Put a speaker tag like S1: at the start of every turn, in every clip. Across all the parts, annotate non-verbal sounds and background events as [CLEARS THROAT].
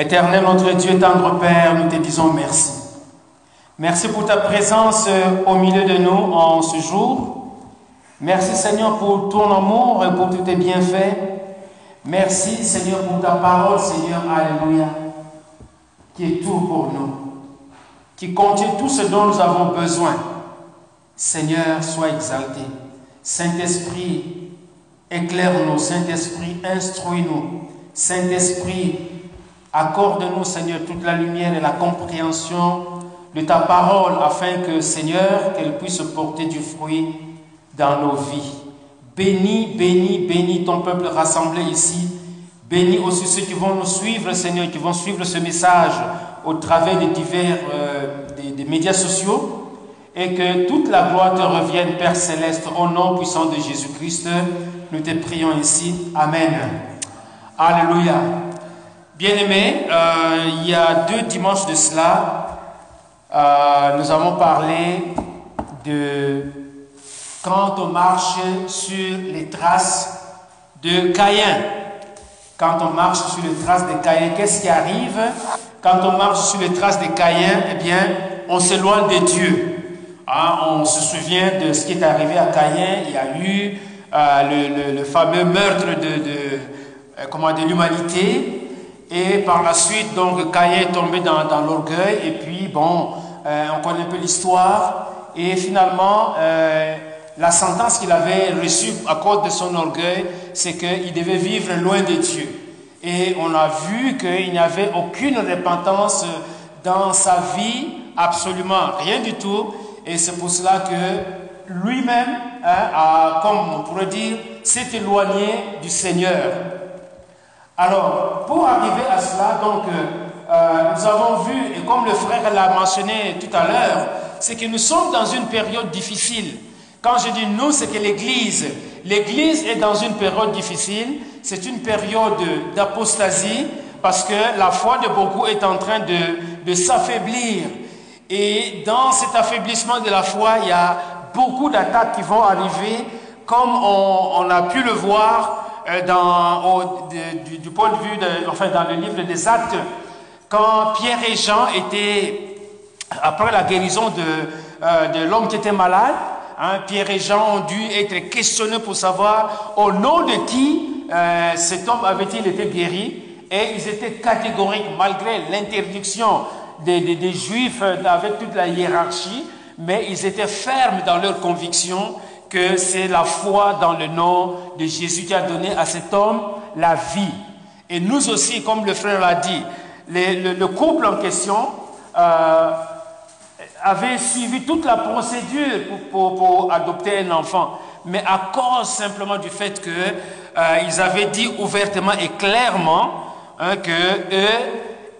S1: Éternel notre Dieu, tendre Père, nous te disons merci. Merci pour ta présence euh, au milieu de nous en ce jour. Merci Seigneur pour ton amour et pour tous tes bienfaits. Merci Seigneur pour ta parole, Seigneur, Alléluia, qui est tout pour nous, qui contient tout ce dont nous avons besoin. Seigneur, sois exalté. Saint-Esprit, éclaire-nous. Saint-Esprit, instruis-nous. Saint-Esprit, accorde-nous, Seigneur, toute la lumière et la compréhension de ta parole afin que, Seigneur, qu'elle puisse porter du fruit dans nos vies. Bénis, bénis, bénis ton peuple rassemblé ici. Bénis aussi ceux qui vont nous suivre, Seigneur, qui vont suivre ce message au travers des divers euh, des médias sociaux et que toute la gloire te revienne, Père céleste, au nom puissant de Jésus-Christ. Nous te prions ici. Amen. Alléluia. Bien-aimés, euh, il y a deux dimanches de cela, euh, nous avons parlé de quand on marche sur les traces de Caïn. Quand on marche sur les traces de Caïn, qu'est-ce qui arrive? Quand on marche sur les traces de Caïn, eh bien, on s'éloigne de Dieu. Ah, on se souvient de ce qui est arrivé à Caïn. Il y a eu euh, le, fameux meurtre de, de l'humanité. Et par la suite, donc, Caïn est tombé dans, l'orgueil. Et puis, bon, euh, on connaît un peu l'histoire. Et finalement, la sentence qu'il avait reçue à cause de son orgueil, c'est qu'il devait vivre loin de Dieu. Et on a vu qu'il n'y avait aucune repentance dans sa vie, absolument rien du tout. Et c'est pour cela que lui-même, hein, comme on pourrait dire, s'est éloigné du Seigneur. Alors, pour arriver à cela, donc, euh, euh, nous avons vu, et comme le frère l'a mentionné tout à l'heure, c'est que nous sommes dans une période difficile. Quand je dis nous, c'est que l'Église, l'Église est dans une période difficile, c'est une période d'apostasie, parce que la foi de beaucoup est en train de, de s'affaiblir. Et dans cet affaiblissement de la foi, il y a beaucoup d'attaques qui vont arriver, comme on, a pu le voir euh, du, point de vue, enfin dans le livre des Actes, quand Pierre et Jean étaient, après la guérison de, euh, de l'homme qui était malade, hein, Pierre et Jean ont dû être questionnés pour savoir au nom de qui euh, cet homme avait-il été guéri? Et ils étaient catégoriques, malgré l'interdiction des, Juifs avec toute la hiérarchie, mais ils étaient fermes dans leur conviction que c'est la foi dans le nom de Jésus qui a donné à cet homme la vie. Et nous aussi, comme le frère l'a dit, le, couple en question euh, avait suivi toute la procédure pour, adopter un enfant, mais à cause simplement du fait qu'ils euh, avaient dit ouvertement et clairement hein, que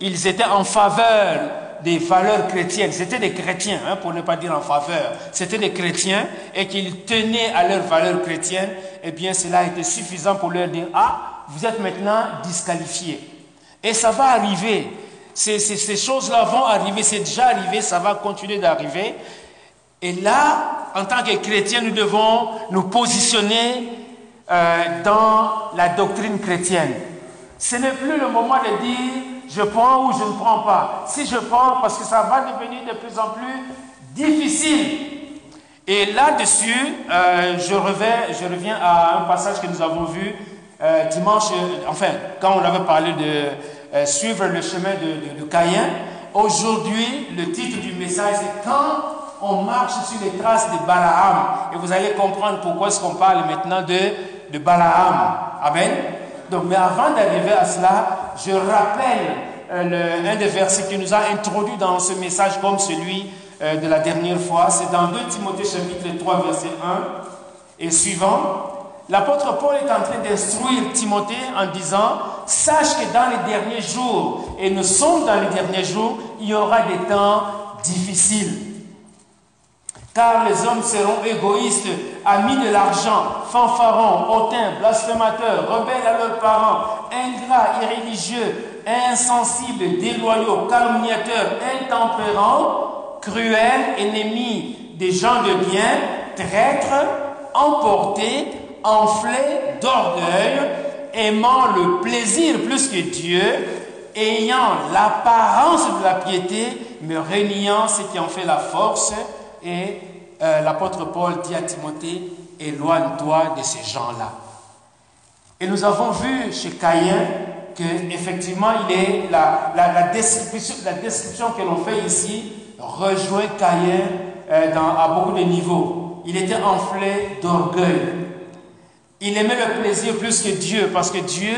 S1: ils étaient en faveur des valeurs chrétiennes. C'était des chrétiens, hein, pour ne pas dire en faveur. C'était des chrétiens et qu'ils tenaient à leurs valeurs chrétiennes. Eh bien, cela été suffisant pour leur dire, ah, vous êtes maintenant disqualifiés. Et ça va arriver. Ces, ces, choses-là vont arriver, c'est déjà arrivé, ça va continuer d'arriver. Et là, en tant que chrétiens, nous devons nous positionner euh, dans la doctrine chrétienne. Ce n'est plus le moment de dire je prends ou je ne prends pas. Si je prends, parce que ça va devenir de plus en plus difficile. Et là-dessus, euh, je, reviens, à un passage que nous avons vu euh, dimanche, euh, enfin, quand on avait parlé de suivre le chemin de Caïn. Aujourd'hui, le titre du message, c'est Quand on marche sur les traces de Balaam. Et vous allez comprendre pourquoi est-ce qu'on parle maintenant de, de Balaam. Amen. Donc, mais avant d'arriver à cela, je rappelle euh, un des versets qui nous a introduit dans ce message comme celui euh, de la dernière fois. C'est dans 2 Timothée chapitre 3, verset 1 et suivant. L'apôtre Paul est en train d'instruire Timothée en disant, sache que dans les derniers jours, et nous sommes dans les derniers jours, il y aura des temps difficiles. Car les hommes seront égoïstes, amis de l'argent, fanfarons, hautains, blasphémateurs, rebelles à leurs parents, ingrats, irréligieux, insensibles, déloyaux, calomniateurs, intempérants, cruels, ennemis des gens de bien, traîtres, emportés, enflés d'orgueil, aimant le plaisir plus que Dieu, ayant l'apparence de la piété, mais régnant ce qui en fait la force. Et euh, l'apôtre Paul dit à Timothée, éloigne-toi de ces gens-là. Et nous avons vu chez Caïn effectivement il est la, la, description, la que l'on fait ici rejoint Caïn euh, à beaucoup de niveaux. Il était enflé d'orgueil. Il aimait le plaisir plus que Dieu parce que Dieu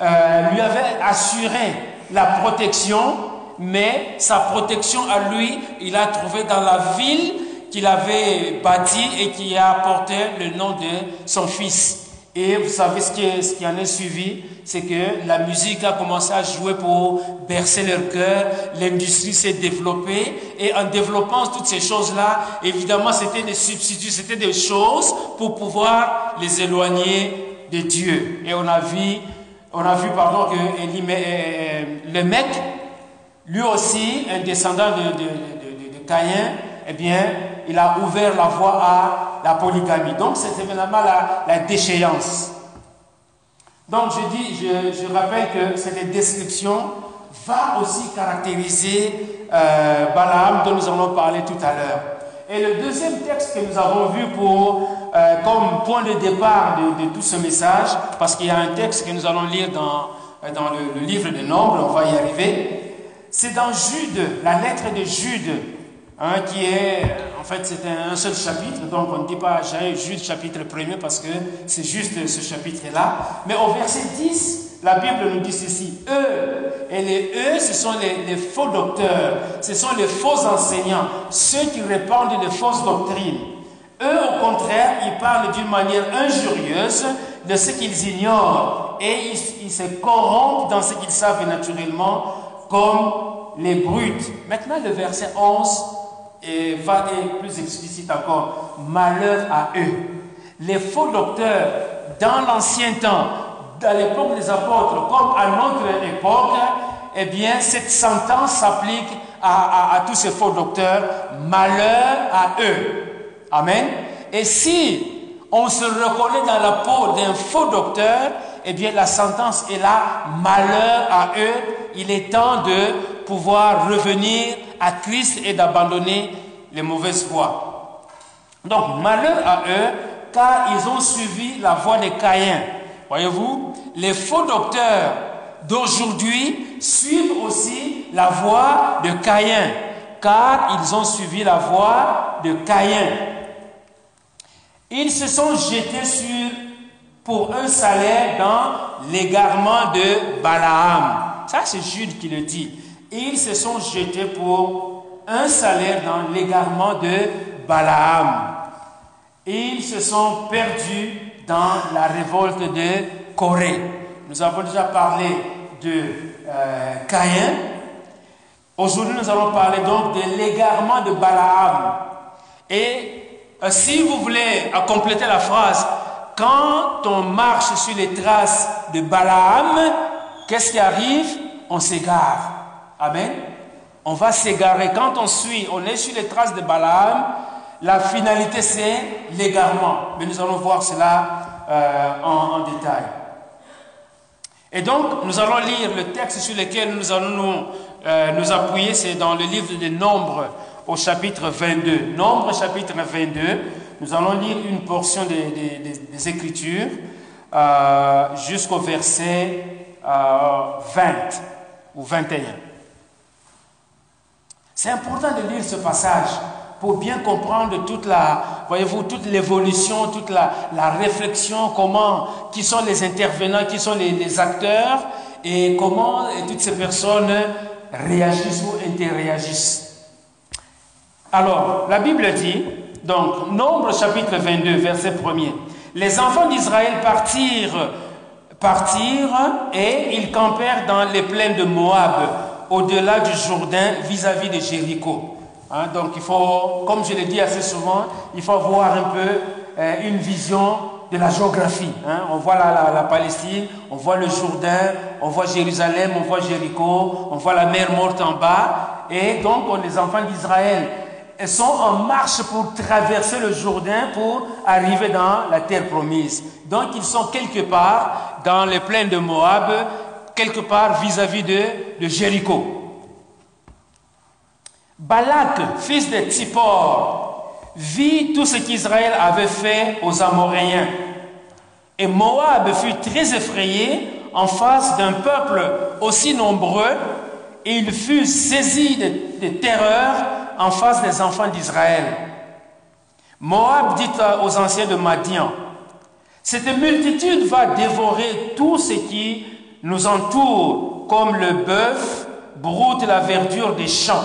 S1: euh, lui avait assuré la protection, mais sa protection à lui, il a trouvé dans la ville qu'il avait bâtie et qui a porté le nom de son fils. Et vous savez ce qui, ce qui en est suivi, c'est que la musique a commencé à jouer pour bercer leur cœur, l'industrie s'est développée, et en développant toutes ces choses-là, évidemment, c'était des substituts, c'était des choses pour pouvoir les éloigner de Dieu. Et on a vu, on a vu pardon, que euh, euh, le mec, lui aussi, un descendant de, de, de, de Caïn, eh bien, il a ouvert la voie à la polygamie. Donc, c'est évidemment la, déchéance. Donc, je dis, je, rappelle que cette description va aussi caractériser euh, Balaam dont nous allons parler tout à l'heure. Et le deuxième texte que nous avons vu pour, euh, comme point de départ de, tout ce message, parce qu'il y a un texte que nous allons lire dans, dans le, livre de Nombres, on va y arriver, c'est dans Jude, la lettre de Jude, Hein, qui est, fait, c'est un, seul chapitre, donc on ne dit pas Jude chapitre premier parce que c'est juste ce chapitre-là. Mais au verset 10, la Bible nous dit ceci, eux, et les eux, ce sont les, faux docteurs, ce sont les faux enseignants, ceux qui répandent de fausses doctrines. Eux, au contraire, ils parlent d'une manière injurieuse de ce qu'ils ignorent et ils se corrompent dans ce qu'ils savent naturellement comme les brutes. Maintenant, le verset 11 et va être plus explicite encore, malheur à eux. Les faux docteurs, dans l'ancien temps, à l'époque des apôtres, comme à notre époque, eh bien, cette sentence s'applique à, à, tous ces faux docteurs. Malheur à eux. Amen. Et si on se reconnaît dans la peau d'un faux docteur, eh bien, la sentence est là. Malheur à eux. Il est temps de pouvoir revenir à Christ et d'abandonner les mauvaises voies. Donc, malheur à eux, car ils ont suivi la voie des Caïens. Voyez-vous, les faux docteurs d'aujourd'hui suivent aussi la voie de Caïn, car ils ont suivi la voie de Caïn. Ils se sont jetés sur, pour un salaire dans l'égarement de Balaam. Ça, c'est Jude qui le dit. Ils se sont jetés pour un salaire dans l'égarement de Balaam. Ils se sont perdus dans la révolte de Corée. Nous avons déjà parlé de euh, Caïn. Aujourd'hui, nous allons parler donc de l'égarement de Balaam. Et euh, si vous voulez compléter la phrase, quand on marche sur les traces de Balaam, qu'est-ce qui arrive? On s'égare. Amen. On va s'égarer. Quand on suit, on est sur les traces de Balaam, la finalité c'est l'égarement. Mais nous allons voir cela euh, en, détail. Et donc, nous allons lire le texte sur lequel nous allons nous, euh, appuyer, c'est dans le livre des Nombres au chapitre 22. Nombres chapitre 22, nous allons lire une portion des, Écritures euh, jusqu'au verset 20 ou 21. C'est important de lire ce passage pour bien comprendre toute la, voyez-vous, toute l'évolution, toute la, réflexion, comment, qui sont les intervenants, qui sont les, les acteurs et comment toutes ces personnes réagissent ou interréagissent. Alors, la Bible dit, donc, Nombre chapitre 22, verset 1er, les enfants d'Israël partirent, partirent et ils campèrent dans les plaines de Moab au-delà du Jourdain vis-à-vis de Jéricho. Hein, donc il faut, comme je l'ai dit assez souvent, il faut avoir un peu euh, une vision de la géographie. Hein. On voit la, Palestine, on voit le Jourdain, on voit Jérusalem, on voit Jéricho, on voit la mer morte en bas. Et donc on, les enfants d'Israël sont en marche pour traverser le Jourdain pour arriver dans la terre promise. Donc ils sont quelque part dans les plaines de Moab quelque part vis-à-vis de, de Jéricho. Balak, fils de Tsippor, vit tout ce qu'Israël avait fait aux Amoréens. Et Moab fut très effrayé en face d'un peuple aussi nombreux et il fut saisi de terreur en face des enfants d'Israël. Moab dit aux anciens de Madian, cette multitude va dévorer tout ce qui nous entoure, comme le bœuf broute la verdure des champs.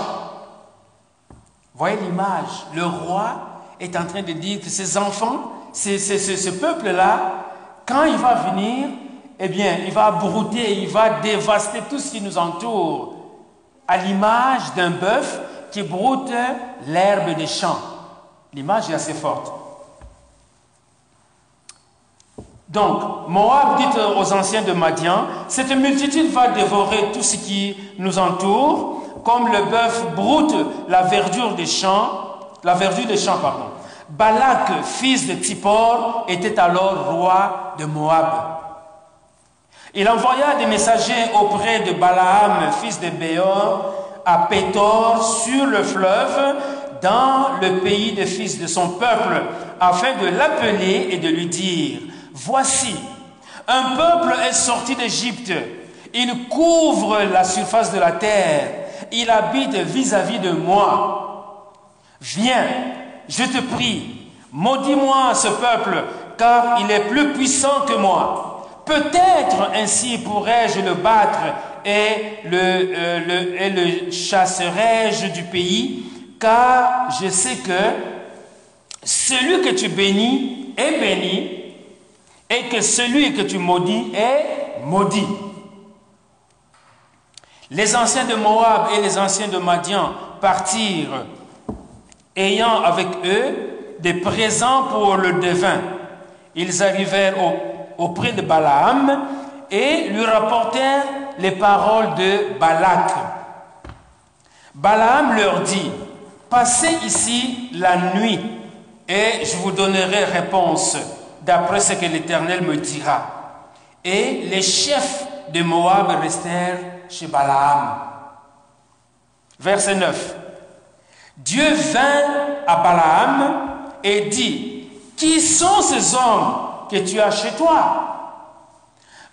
S1: Voyez l'image, le roi est en train de dire que ses enfants, ce peuple-là, quand il va venir, eh bien, il va brouter, il va dévaster tout ce qui nous entoure, à l'image d'un bœuf qui broute l'herbe des champs. L'image est assez forte. Donc, Moab dit aux anciens de Madian, cette multitude va dévorer tout ce qui nous entoure, comme le bœuf broute la verdure des champs, la verdure des champs, pardon. Balak, fils de Tippor, était alors roi de Moab. Il envoya des messagers auprès de Balaam, fils de Béor, à Pétor, sur le fleuve, dans le pays des fils de son peuple, afin de l'appeler et de lui dire, Voici, un peuple est sorti d'Égypte, il couvre la surface de la terre, il habite vis-à-vis -vis de moi. Viens, je te prie, maudis-moi ce peuple, car il est plus puissant que moi. Peut-être ainsi pourrais-je le battre et le, euh, le chasserai-je du pays, car je sais que celui que tu bénis est béni, et que celui que tu maudis est maudit. Les anciens de Moab et les anciens de Madian partirent, ayant avec eux des présents pour le devin. Ils arrivèrent auprès de Balaam et lui rapportèrent les paroles de Balak. Balaam leur dit, Passez ici la nuit et je vous donnerai réponse d'après ce que l'Éternel me dira. Et les chefs de Moab restèrent chez Balaam. Verset 9. Dieu vint à Balaam et dit, Qui sont ces hommes que tu as chez toi?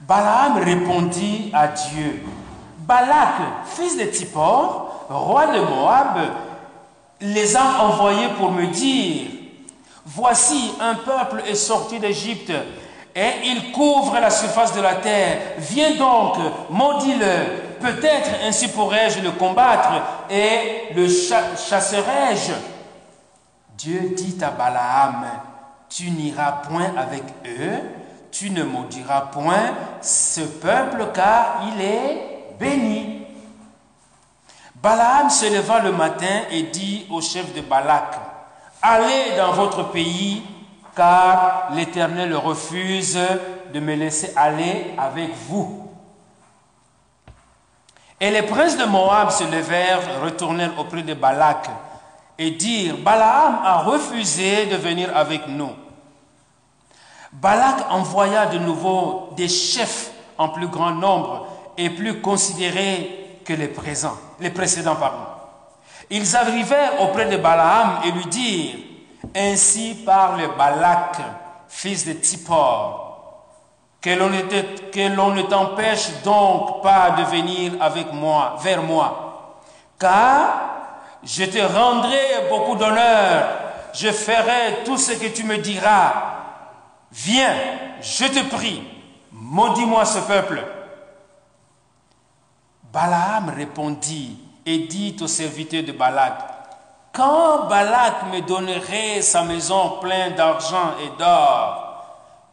S1: Balaam répondit à Dieu, Balak, fils de Tippor, roi de Moab, les a envoyés pour me dire, Voici un peuple est sorti d'Égypte et il couvre la surface de la terre. Viens donc, maudis-le. Peut-être ainsi pourrais-je le combattre et le chasserai-je. Dieu dit à Balaam, tu n'iras point avec eux, tu ne maudiras point ce peuple car il est béni. Balaam se leva le matin et dit au chef de Balak, Allez dans votre pays, car l'Éternel refuse de me laisser aller avec vous. Et les princes de Moab se levèrent, retournèrent auprès de Balak et dirent, Balaam a refusé de venir avec nous. Balak envoya de nouveau des chefs en plus grand nombre et plus considérés que les présents, les précédents. Ils arrivèrent auprès de Balaam et lui dirent, Ainsi parle Balak, fils de Tippor, que l'on ne t'empêche donc pas de venir avec moi, vers moi, car je te rendrai beaucoup d'honneur, je ferai tout ce que tu me diras. Viens, je te prie, maudis-moi ce peuple. Balaam répondit, et dit aux serviteurs de Balak, quand Balak me donnerait sa maison pleine d'argent et d'or,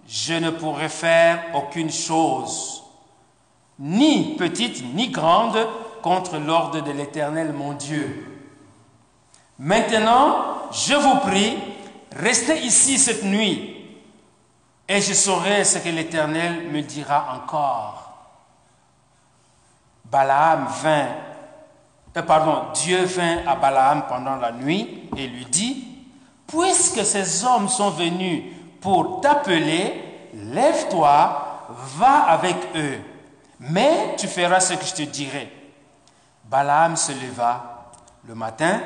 S1: je ne pourrais faire aucune chose, ni petite ni grande, contre l'ordre de l'Éternel mon Dieu. Maintenant, je vous prie, restez ici cette nuit, et je saurai ce que l'Éternel me dira encore. Balaam vint euh, pardon, Dieu vint à Balaam pendant la nuit et lui dit, puisque ces hommes sont venus pour t'appeler, lève-toi, va avec eux. Mais tu feras ce que je te dirai. Balaam se leva le matin,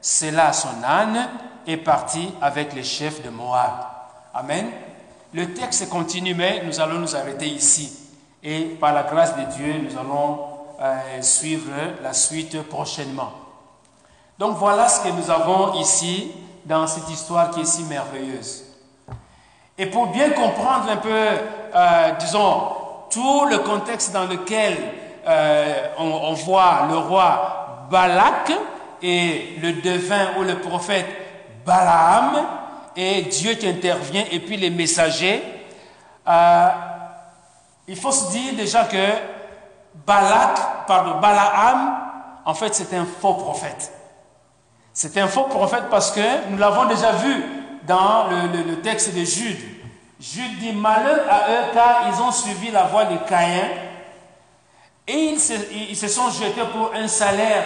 S1: scella son âne et partit avec les chefs de Moab. Amen. Le texte continue, mais nous allons nous arrêter ici. Et par la grâce de Dieu, nous allons euh, suivre la suite prochainement. Donc voilà ce que nous avons ici dans cette histoire qui est si merveilleuse. Et pour bien comprendre un peu, euh, disons, tout le contexte dans lequel euh, on, voit le roi Balak et le devin ou le prophète Balaam et Dieu qui intervient et puis les messagers, euh, il faut se dire déjà que Balak, pardon, Balaam, en fait, c'est un faux prophète. C'est un faux prophète parce que nous l'avons déjà vu dans le, texte de Jude. Jude dit malheur à eux car ils ont suivi la voie de Caïn et ils se, sont jetés pour un salaire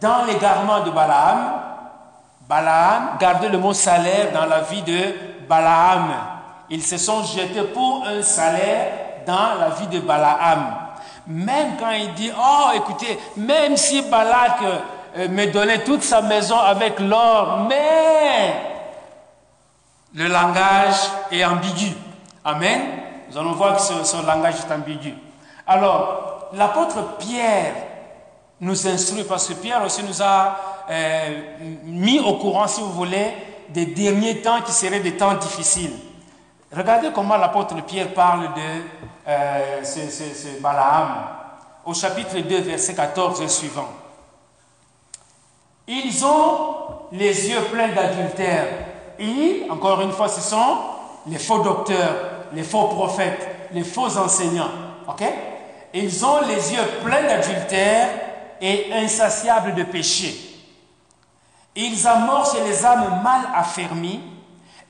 S1: dans l'égarement de Balaam. Balaam, gardez le mot salaire dans la vie de Balaam. Ils se sont jetés pour un salaire dans la vie de Balaam. Même quand il dit, oh écoutez, même si Balak euh, me donnait toute sa maison avec l'or, mais le langage est ambigu. Amen. Nous allons voir que ce, langage est ambigu. Alors, l'apôtre Pierre nous instruit parce que Pierre aussi nous a euh, mis au courant, si vous voulez, des derniers temps qui seraient des temps difficiles. Regardez comment l'apôtre Pierre parle de euh, ce, Balaam au chapitre 2, verset 14 et suivant. Ils ont les yeux pleins d'adultère et, encore une fois, ce sont les faux docteurs, les faux prophètes, les faux enseignants. OK? Ils ont les yeux pleins d'adultère et insatiables de péché. Ils amorcent les âmes mal affermies.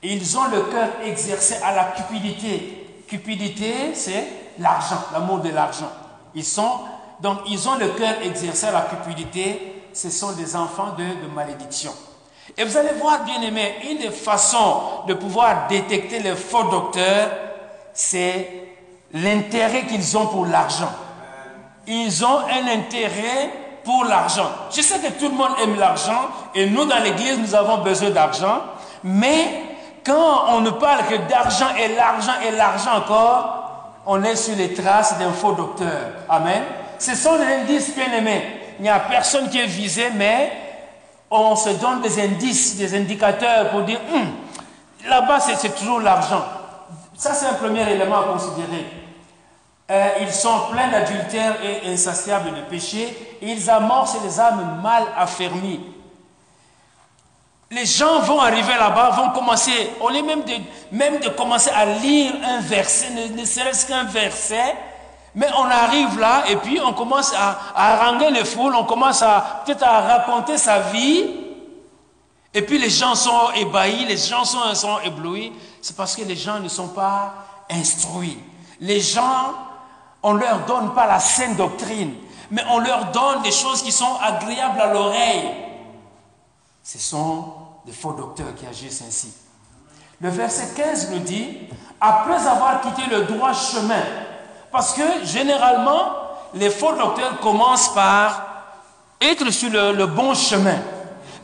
S1: Ils ont le cœur exercé à la cupidité. Cupidité, c'est l'argent, l'amour de l'argent. Ils sont, donc, ils ont le cœur exercé à la cupidité. Ce sont des enfants de, de malédiction. Et vous allez voir, bien aimé, une des façons de pouvoir détecter les faux docteurs, c'est l'intérêt qu'ils ont pour l'argent. Ils ont un intérêt pour l'argent. Je sais que tout le monde aime l'argent et nous, dans l'Église, nous avons besoin d'argent. Mais quand on ne parle que d'argent et l'argent et l'argent encore, on est sur les traces d'un faux docteur. Amen. Ce sont les indices bien aimés. Il n'y a personne qui est visé, mais on se donne des indices, des indicateurs pour dire, hum, là-bas c'est toujours l'argent. Ça c'est un premier élément à considérer. Euh, ils sont pleins d'adultère et insatiables de péché. Ils amorcent les âmes mal affermies. Les gens vont arriver là-bas, vont commencer, au lieu même de, même de commencer à lire un verset, ne, serait-ce qu'un verset, mais on arrive là et puis on commence à, haranguer les foules, on commence à peut-être à raconter sa vie. Et puis les gens sont ébahis, les gens sont, sont éblouis. C'est parce que les gens ne sont pas instruits. Les gens, on ne leur donne pas la saine doctrine, mais on leur donne des choses qui sont agréables à l'oreille. Ce sont des faux docteurs qui agissent ainsi. Le verset 15 nous dit, après avoir quitté le droit chemin, parce que généralement, les faux docteurs commencent par être sur le, bon chemin.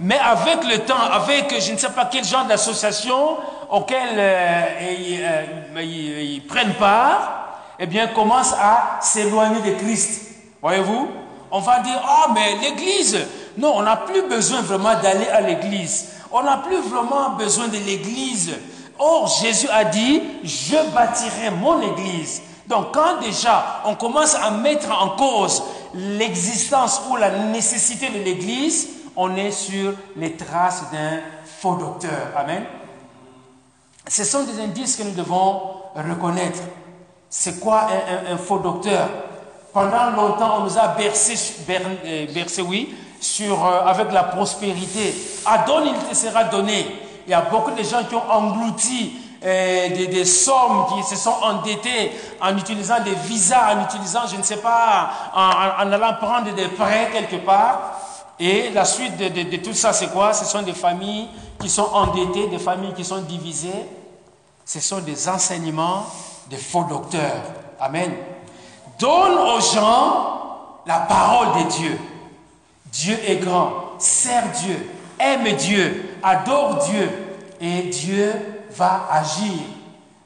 S1: Mais avec le temps, avec je ne sais pas quel genre d'association auquel euh, euh, ils, prennent part, eh bien, commencent à s'éloigner de Christ. Voyez-vous? On va dire, ah, mais l'église, non, on n'a plus besoin vraiment d'aller à l'église. On n'a plus vraiment besoin de l'église. Or, Jésus a dit, je bâtirai mon église donc quand déjà on commence à mettre en cause l'existence ou la nécessité de l'Église, on est sur les traces d'un faux docteur. Amen. Ce sont des indices que nous devons reconnaître. C'est quoi un, faux docteur? Pendant longtemps, on nous a bercé, euh, oui, sur, euh, avec la prospérité. Adonne, il te sera donné. Il y a beaucoup de gens qui ont englouti des, sommes qui se sont endettées en utilisant des visas, en utilisant, je ne sais pas, en, allant prendre des prêts quelque part. Et la suite de tout ça, c'est quoi? Ce sont des familles qui sont endettées, des familles qui sont divisées. Ce sont des enseignements de faux docteurs. Amen. donne aux gens la parole de Dieu. Dieu est grand, sert Dieu, aime Dieu, adore Dieu, et Dieu va agir.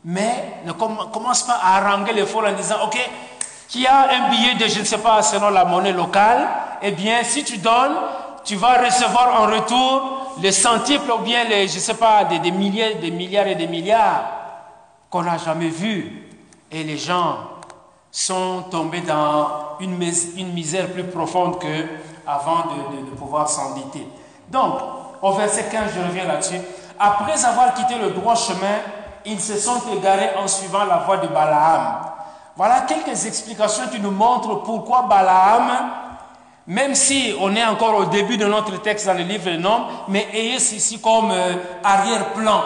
S1: Mais ne commence pas à haranguer les folles en disant, OK, qui a un billet de, je ne sais pas, selon la monnaie locale, eh bien, si tu donnes, tu vas recevoir en retour les centiples ou bien les, je ne sais pas, des, des, milliers, des milliards et des milliards qu'on n'a jamais vus. Et les gens sont tombés dans une, misère plus profonde que avant de, de, de pouvoir s'endetter. Donc, au verset 15, je reviens là-dessus. Après avoir quitté le droit chemin, ils se sont égarés en suivant la voie de Balaam. Voilà quelques explications qui nous montrent pourquoi Balaam, même si on est encore au début de notre texte dans le livre des Nombres, mais ayez ceci comme euh, arrière-plan.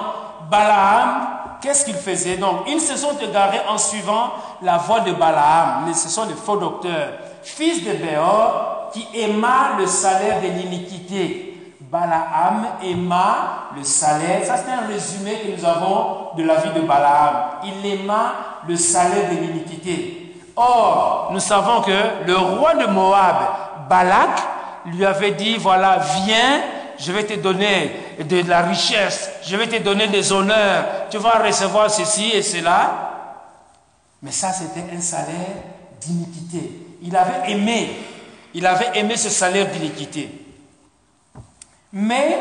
S1: Balaam, qu'est-ce qu'il faisait Donc, ils se sont égarés en suivant la voie de Balaam. Mais ce sont les faux docteurs, fils de Béor, qui aima le salaire de l'iniquité Balaam aima le salaire. Ça, c'est un résumé que nous avons de la vie de Balaam. Il aima le salaire de l'iniquité. Or, nous savons que le roi de Moab, Balak, lui avait dit, voilà, viens, je vais te donner de la richesse, je vais te donner des honneurs, tu vas recevoir ceci et cela. Mais ça, c'était un salaire d'iniquité. Il avait aimé, il avait aimé ce salaire d'iniquité mais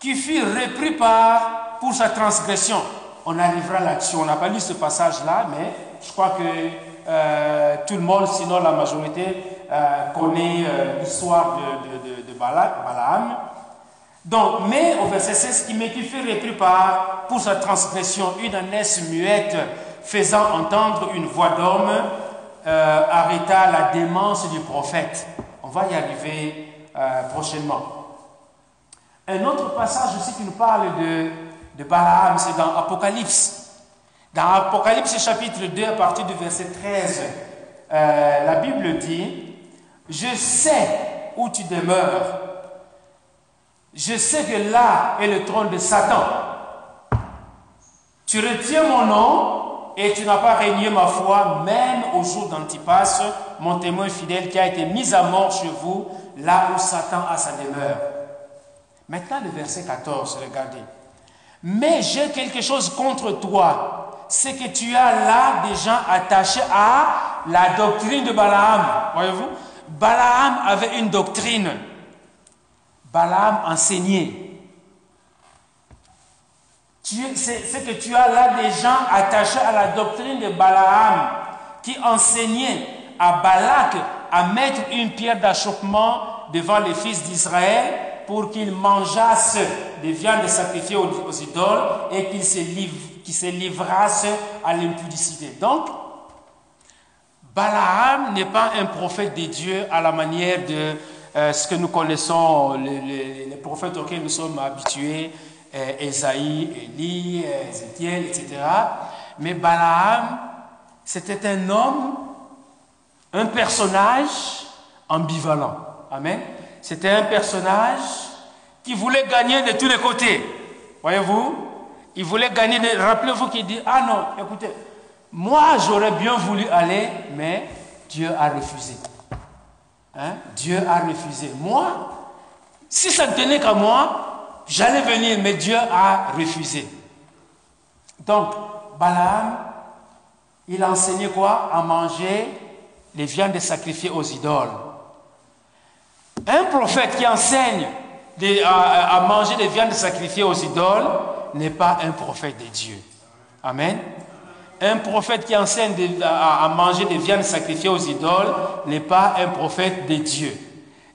S1: qui fut repris par, pour sa transgression. On arrivera là-dessus. On n'a pas lu ce passage-là, mais je crois que euh, tout le monde, sinon la majorité, euh, connaît euh, l'histoire de, de, de, de Balaam. Donc, mais au verset 16, il qui fut repris par, pour sa transgression, une ânesse muette faisant entendre une voix d'homme, arrêta la démence du prophète. On va y arriver prochainement. Un autre passage aussi qui nous parle de, de Balaam, c'est dans Apocalypse. Dans Apocalypse chapitre 2, à partir du verset 13, euh, la Bible dit, je sais où tu demeures. Je sais que là est le trône de Satan. Tu retiens mon nom et tu n'as pas régné ma foi, même au jour d'Antipas, mon témoin fidèle qui a été mis à mort chez vous, là où Satan a sa demeure. Maintenant, le verset 14, regardez. Mais j'ai quelque chose contre toi. C'est que tu as là des gens attachés à la doctrine de Balaam. Voyez-vous? Balaam avait une doctrine. Balaam enseignait. C'est que tu as là des gens attachés à la doctrine de Balaam qui enseignaient à Balak à mettre une pierre d'achoppement devant les fils d'Israël pour qu'ils mangeassent des viandes sacrifiées aux, idoles et qu'ils se, se livrassent à l'impudicité. Donc, Balaam n'est pas un prophète de Dieu à la manière de euh, ce que nous connaissons, les, les, prophètes auxquels nous sommes habitués, euh, Esaïe, Élie, euh, Ézéchiel, etc. Mais Balaam, c'était un homme, un personnage ambivalent. Amen. C'était un personnage qui voulait gagner de tous les côtés. Voyez-vous? Il voulait gagner de... Rappelez-vous qu'il dit, ah non, écoutez, moi j'aurais bien voulu aller, mais Dieu a refusé. Hein? Dieu a refusé. Moi, si ça ne tenait qu'à moi, j'allais venir, mais Dieu a refusé. Donc, Balaam, il a enseigné quoi? À manger les viandes sacrifiées aux idoles. Un prophète qui enseigne à, manger des viandes sacrifiées aux idoles n'est pas un prophète de Dieu. Amen. Un prophète qui enseigne à, manger des viandes sacrifiées aux idoles n'est pas un prophète de Dieu.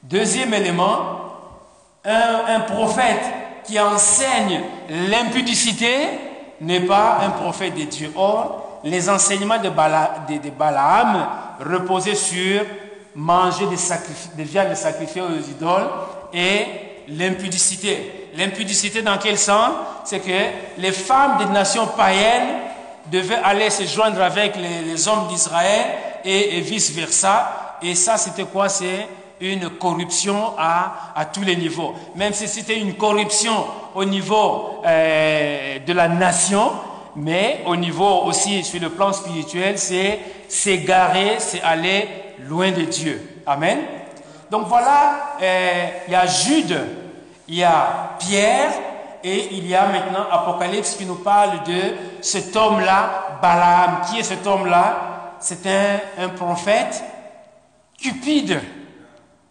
S1: Deuxième élément, un, prophète qui enseigne l'impudicité n'est pas un prophète de Dieu. Or, les enseignements de, de Balaam reposaient sur manger des, des viandes sacrifiées aux idoles et l'impudicité. L'impudicité dans quel sens? C'est que les femmes des nations païennes devaient aller se joindre avec les, hommes d'Israël et, vice-versa. Et ça, c'était quoi? C'est une corruption à, à, tous les niveaux. Même si c'était une corruption au niveau euh, de la nation, mais au niveau aussi sur le plan spirituel, c'est s'égarer, c'est aller loin de Dieu. Amen. Donc voilà, euh, il y a Jude, il y a Pierre, et il y a maintenant Apocalypse qui nous parle de cet homme-là, Balaam. Qui est cet homme-là? C'est un, prophète cupide.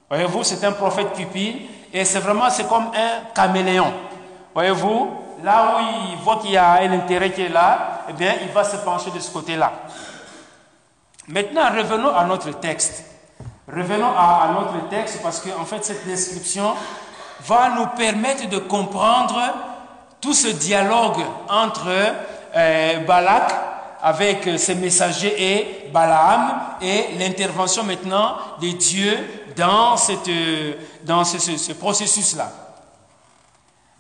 S1: Voyez-vous, c'est un prophète cupide. Et c'est vraiment, c'est comme un caméléon. Voyez-vous, là où il voit qu'il y a un intérêt qui est là, eh bien, il va se pencher de ce côté-là. Maintenant, revenons à notre texte. Revenons à, à notre texte parce qu'en en fait, cette description va nous permettre de comprendre tout ce dialogue entre euh, Balak avec ses messagers et Balaam et l'intervention maintenant de Dieu dans, ce, processus-là.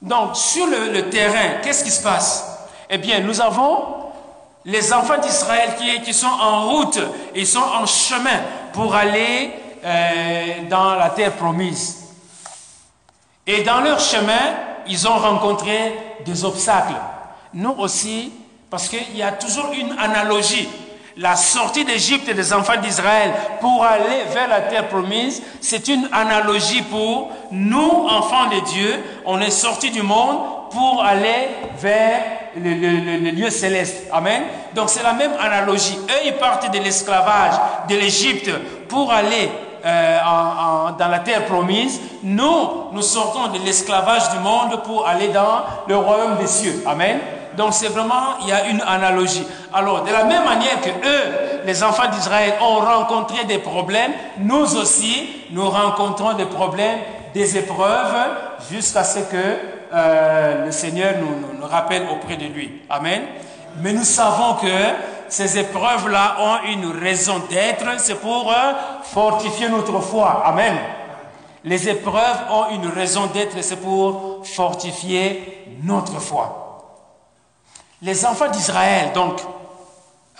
S1: Donc, sur le, terrain, qu'est-ce qui se passe? Eh bien, nous avons les enfants d'Israël qui, qui, sont en route, ils sont en chemin pour aller euh, dans la terre promise. Et dans leur chemin, ils ont rencontré des obstacles. Nous aussi, parce qu'il y a toujours une analogie. La sortie d'Égypte des enfants d'Israël pour aller vers la terre promise, c'est une analogie pour nous, enfants de Dieu. On est sortis du monde pour aller vers le, lieu céleste. Amen. Donc c'est la même analogie. Eux, ils partent de l'esclavage de l'Égypte pour aller euh, dans la terre promise, nous, nous sortons de l'esclavage du monde pour aller dans le royaume des cieux. Amen. Donc c'est vraiment, il y a une analogie. Alors, de la même manière que eux, les enfants d'Israël, ont rencontré des problèmes, nous aussi, nous rencontrons des problèmes, des épreuves, jusqu'à ce que euh, le Seigneur nous, nous rappelle auprès de lui. Amen. Mais nous savons que ces épreuves-là ont une raison d'être, c'est pour euh, fortifier notre foi. Amen. Les épreuves ont une raison d'être, c'est pour fortifier notre foi. Les enfants d'Israël, donc,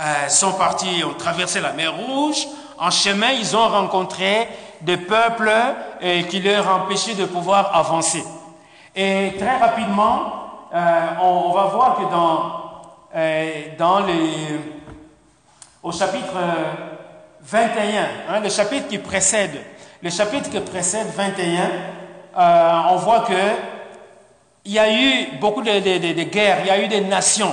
S1: euh, sont partis, ont traversé la mer Rouge. En chemin, ils ont rencontré des peuples euh, qui leur empêchaient de pouvoir avancer. Et très rapidement, on, va voir que dans, dans les au chapitre 21, hein, le chapitre qui précède, le chapitre qui précède 21, euh, on voit que il y a eu beaucoup de, guerres, il y a eu des nations.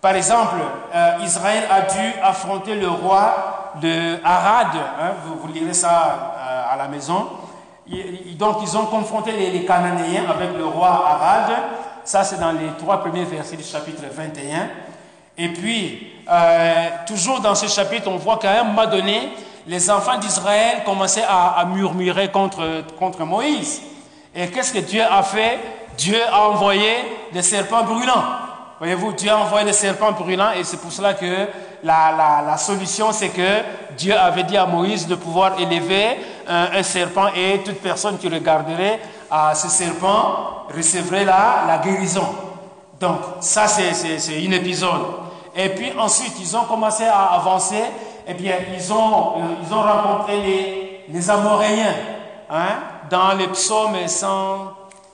S1: Par exemple, euh, Israël a dû affronter le roi de Arad, hein, vous, lirez ça euh, à la maison. donc, ils ont confronté les, les Cananéens avec le roi Arad. Ça, c'est dans les trois premiers versets du chapitre 21. Et puis, euh, toujours dans ce chapitre, on voit qu'à un moment donné, les enfants d'Israël commençaient à, murmurer contre, contre Moïse. Et qu'est-ce que Dieu a fait? Dieu a envoyé des serpents brûlants. Voyez-vous, Dieu a envoyé des serpents brûlants et c'est pour cela que la, la, solution, c'est que Dieu avait dit à Moïse de pouvoir élever un, un, serpent et toute personne qui regarderait à ce serpent recevrait la, la guérison. Donc, ça, c'est une épisode. Et puis ensuite, ils ont commencé à avancer. Eh bien, ils ont, euh, ils ont rencontré les, Amoréens. Hein, dans le psaume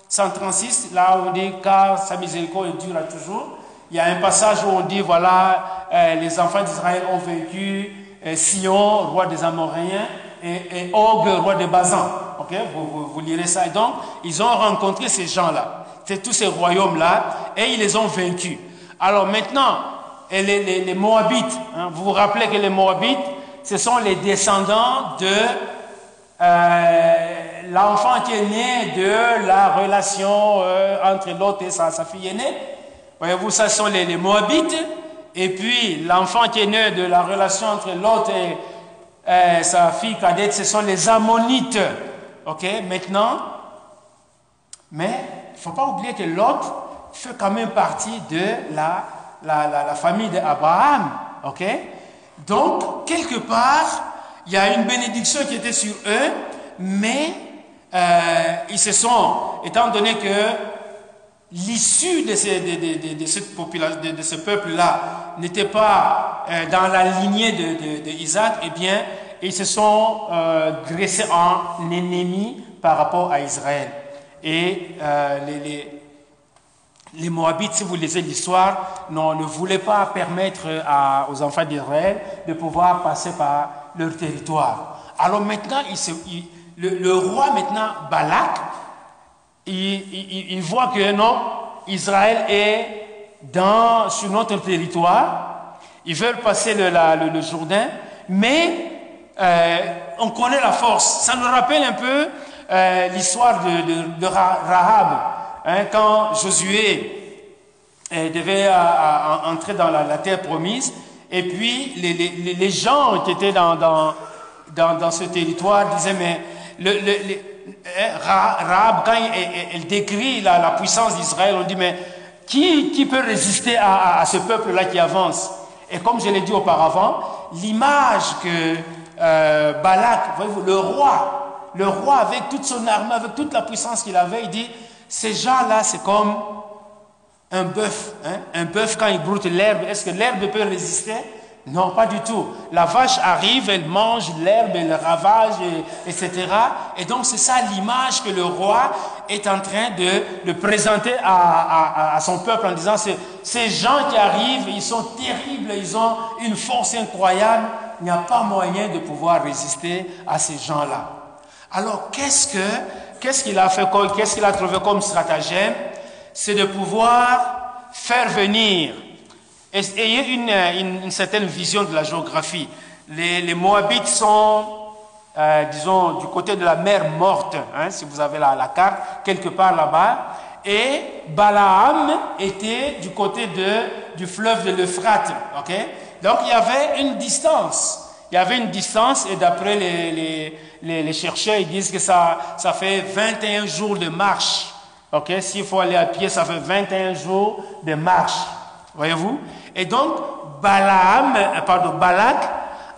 S1: 136, là où on dit car sa miséricorde dure toujours. Il y a un passage où on dit voilà, euh, les enfants d'Israël ont vaincu euh, Sion, roi des Amoréens, et, et Og, roi de Bazan. Ok, vous, vous, lirez ça. Et donc, ils ont rencontré ces gens-là, tous ces royaumes-là, et ils les ont vaincus. Alors maintenant, et les, Moabites. Hein. Vous vous rappelez que les Moabites, ce sont les descendants de euh, l'enfant qui est né de la relation euh, entre l'autre et sa, fille aînée. Voyez-vous, ça sont les, Moabites. Et puis, l'enfant qui est né de la relation entre l'autre et euh, sa fille cadette, ce sont les Ammonites. OK Maintenant, mais il ne faut pas oublier que l'autre fait quand même partie de la la, famille d'Abraham. OK? Donc, quelque part, il y a une bénédiction qui était sur eux, mais euh, ils se sont, étant donné que l'issue de, de, de, cette population, de, ce peuple-là n'était pas euh, dans la lignée de, Isaac, eh bien, ils se sont euh, dressés en ennemis par rapport à Israël. Et les, les Moabites, si vous lisez l'histoire, ne voulaient pas permettre aux enfants d'Israël de pouvoir passer par leur territoire. Alors maintenant, le, roi maintenant, Balak, il, voit que non, Israël est dans, sur notre territoire, ils veulent passer le, Jourdain, mais euh, on connaît la force. Ça nous rappelle un peu euh, l'histoire de, Rahab, hein, quand Josué euh, devait entrer dans la, terre promise, et puis les, gens qui étaient dans, ce territoire disaient, mais le, hein, Rahab, quand elle, décrit la, puissance d'Israël, on dit, mais qui, peut résister à, ce peuple-là qui avance? Et comme je l'ai dit auparavant, l'image que euh, Balak, le roi, le roi avec toute son armée, avec toute la puissance qu'il avait, il dit, ces gens-là, c'est comme un bœuf. Hein? Un bœuf, quand il broute l'herbe, est-ce que l'herbe peut résister? Non, pas du tout. La vache arrive, elle mange l'herbe, elle ravage, etc. Et donc c'est ça l'image que le roi est en train de, de présenter à, à, à, son peuple en disant, ces gens qui arrivent, ils sont terribles, ils ont une force incroyable, il n'y a pas moyen de pouvoir résister à ces gens-là. Alors qu'est-ce que qu'est-ce qu'il a fait, qu'est-ce qu'il a trouvé comme stratagème? C'est de pouvoir faire venir ayez une, une, certaine vision de la géographie. Les, Moabites sont, euh, disons, du côté de la mer morte, hein, si vous avez la, la carte, quelque part là-bas. Et Balaam était du côté de, du fleuve de l'Euphrate. ok? Donc il y avait une distance. Il y avait une distance et d'après les, les, les, chercheurs, ils disent que ça, ça fait 21 jours de marche. ok S'il faut aller à pied, ça fait 21 jours de marche. Voyez-vous? Et donc, Balaam, euh, pardon, Balak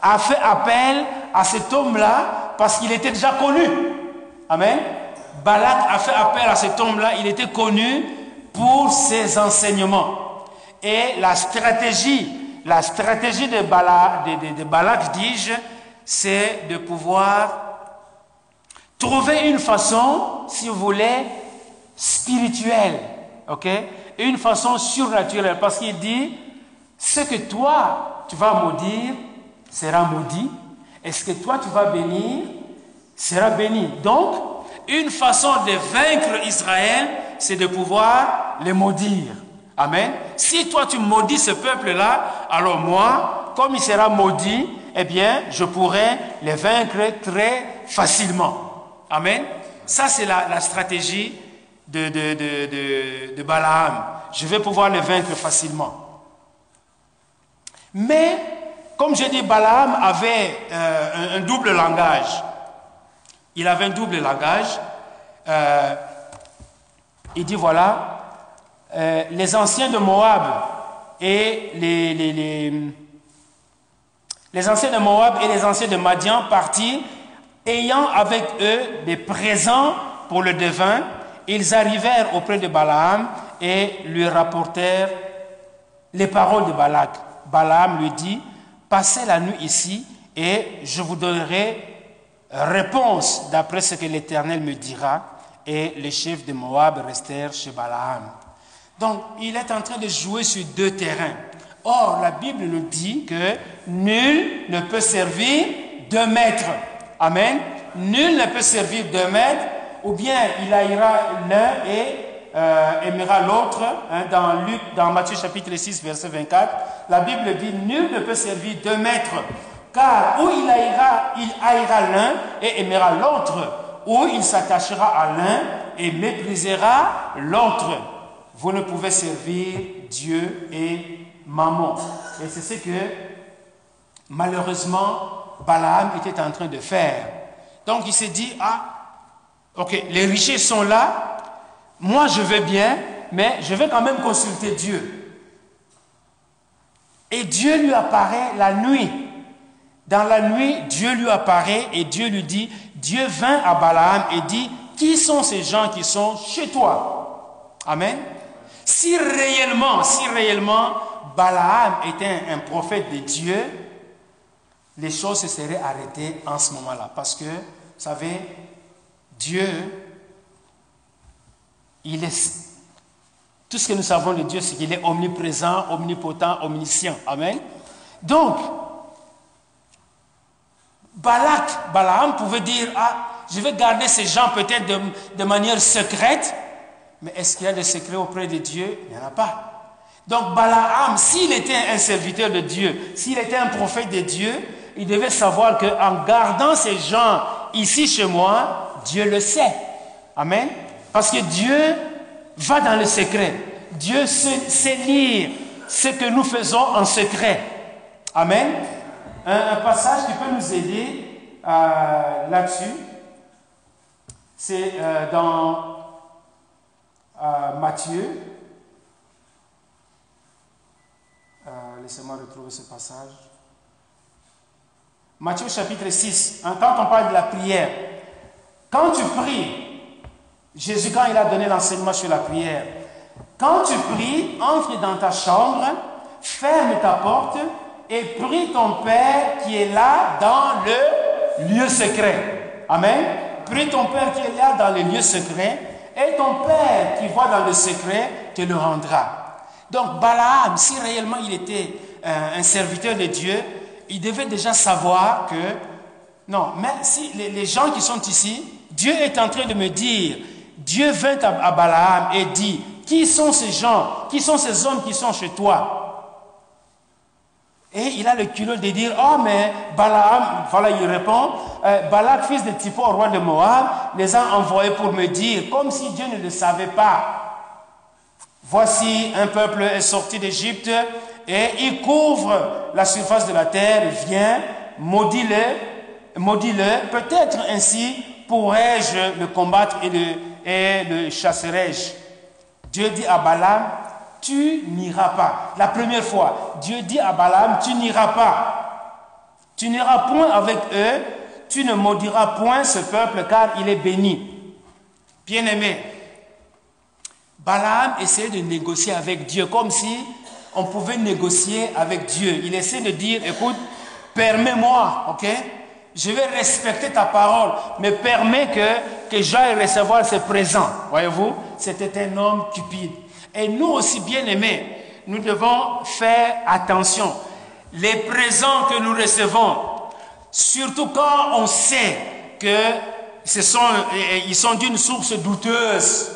S1: a fait appel à cet homme-là parce qu'il était déjà connu. Amen? Balak a fait appel à cet homme-là, il était connu pour ses enseignements. Et la stratégie, la stratégie de, Balak, dis-je, c'est de pouvoir trouver une façon, si vous voulez, spirituelle, une façon surnaturelle, parce qu'il dit, ce que toi, tu vas maudire, sera maudit, et ce que toi, tu vas bénir, sera béni. Donc, une façon de vaincre Israël, c'est de pouvoir les maudire. Amen. Si toi, tu maudis ce peuple-là, alors moi, comme il sera maudit, eh bien, je pourrai les vaincre très facilement. Amen. Ça, c'est la, stratégie de, Balaam. Je vais pouvoir le vaincre facilement. Mais, comme j'ai dit, Balaam avait euh, un, double langage. Il avait un double langage. Euh, il dit, voilà, euh, les anciens de Moab et les, anciens de Moab et les anciens de Madian partis, ayant avec eux des présents pour le devin, ils arrivèrent auprès de Balaam et lui rapportèrent les paroles de Balak. Balaam lui dit, passez la nuit ici et je vous donnerai réponse d'après ce que l'Éternel me dira. Et les chefs de Moab restèrent chez Balaam. Donc, il est en train de jouer sur deux terrains. Or, la Bible nous dit que nul ne peut servir deux maîtres. Amen. Nul ne peut servir deux maîtres ou bien il haïra l'un et euh, aimera l'autre. Hein, dans, Luc, dans Matthieu chapitre 6, verset 24, la Bible dit Nul ne peut servir deux maîtres, car ou il haïra, il haïra l'un et aimera l'autre, ou il s'attachera à l'un et méprisera l'autre. Vous ne pouvez servir Dieu et maman. Et c'est ce que malheureusement Balaam était en train de faire. Donc il s'est dit, ah, Ok, les richesses sont là. Moi, je vais bien, mais je vais quand même consulter Dieu. Et Dieu lui apparaît la nuit. Dans la nuit, Dieu lui apparaît et Dieu lui dit, Dieu vint à Balaam et dit, qui sont ces gens qui sont chez toi? Amen. Si réellement, si réellement Balaam était un, prophète de Dieu, les choses se seraient arrêtées en ce moment-là. Parce que, vous savez, Dieu, il est, Tout ce que nous savons de Dieu, c'est qu'il est omniprésent, omnipotent, omniscient. Amen. Donc, Balak, Balaam pouvait dire, ah, je vais garder ces gens peut-être de, de manière secrète, mais est-ce qu'il y a des secrets auprès de Dieu? Il n'y en a pas. Donc Balaam, s'il était un serviteur de Dieu, s'il était un prophète de Dieu, il devait savoir qu'en gardant ces gens ici chez moi, Dieu le sait. Amen. Parce que Dieu va dans le secret. Dieu sait, lire ce que nous faisons en secret. Amen. Un, passage qui peut nous aider euh, là-dessus, c'est euh, dans euh, Matthieu. Laissez-moi retrouver ce passage. Matthieu chapitre 6. Hein, quand on parle de la prière, quand tu pries, Jésus, quand il a donné l'enseignement sur la prière, quand tu pries, entre dans ta chambre, ferme ta porte et prie ton Père qui est là dans le lieu secret. Amen. Prie ton Père qui est là dans le lieu secret et ton Père qui voit dans le secret te le rendra. Donc Balaam, si réellement il était euh, un serviteur de Dieu, il devait déjà savoir que, non, mais si les, gens qui sont ici, Dieu est en train de me dire, Dieu vint à, Balaam et dit, qui sont ces gens, qui sont ces hommes qui sont chez toi? Et il a le culot de dire, oh mais Balaam, voilà, il répond, euh, Balak, fils de Tipo, roi de Moab, les a envoyés pour me dire, comme si Dieu ne le savait pas. Voici un peuple est sorti d'Égypte et il couvre la surface de la terre, vient, maudit-le, maudit-le, peut-être ainsi pourrais-je le combattre et le, et le chasserai-je. Dieu dit à Balaam, tu n'iras pas. La première fois, Dieu dit à Balaam, tu n'iras pas. Tu n'iras point avec eux, tu ne maudiras point ce peuple car il est béni. Bien-aimé, Balaam essayait de négocier avec Dieu comme si on pouvait négocier avec Dieu. Il essaie de dire, écoute, permets-moi, ok? Je vais respecter ta parole, mais permets que, que j'aille recevoir ce présent. Voyez-vous? C'était un homme cupide. Et nous aussi, bien aimés, nous devons faire attention. Les présents que nous recevons, surtout quand on sait que ce sont, ils sont d'une source douteuse,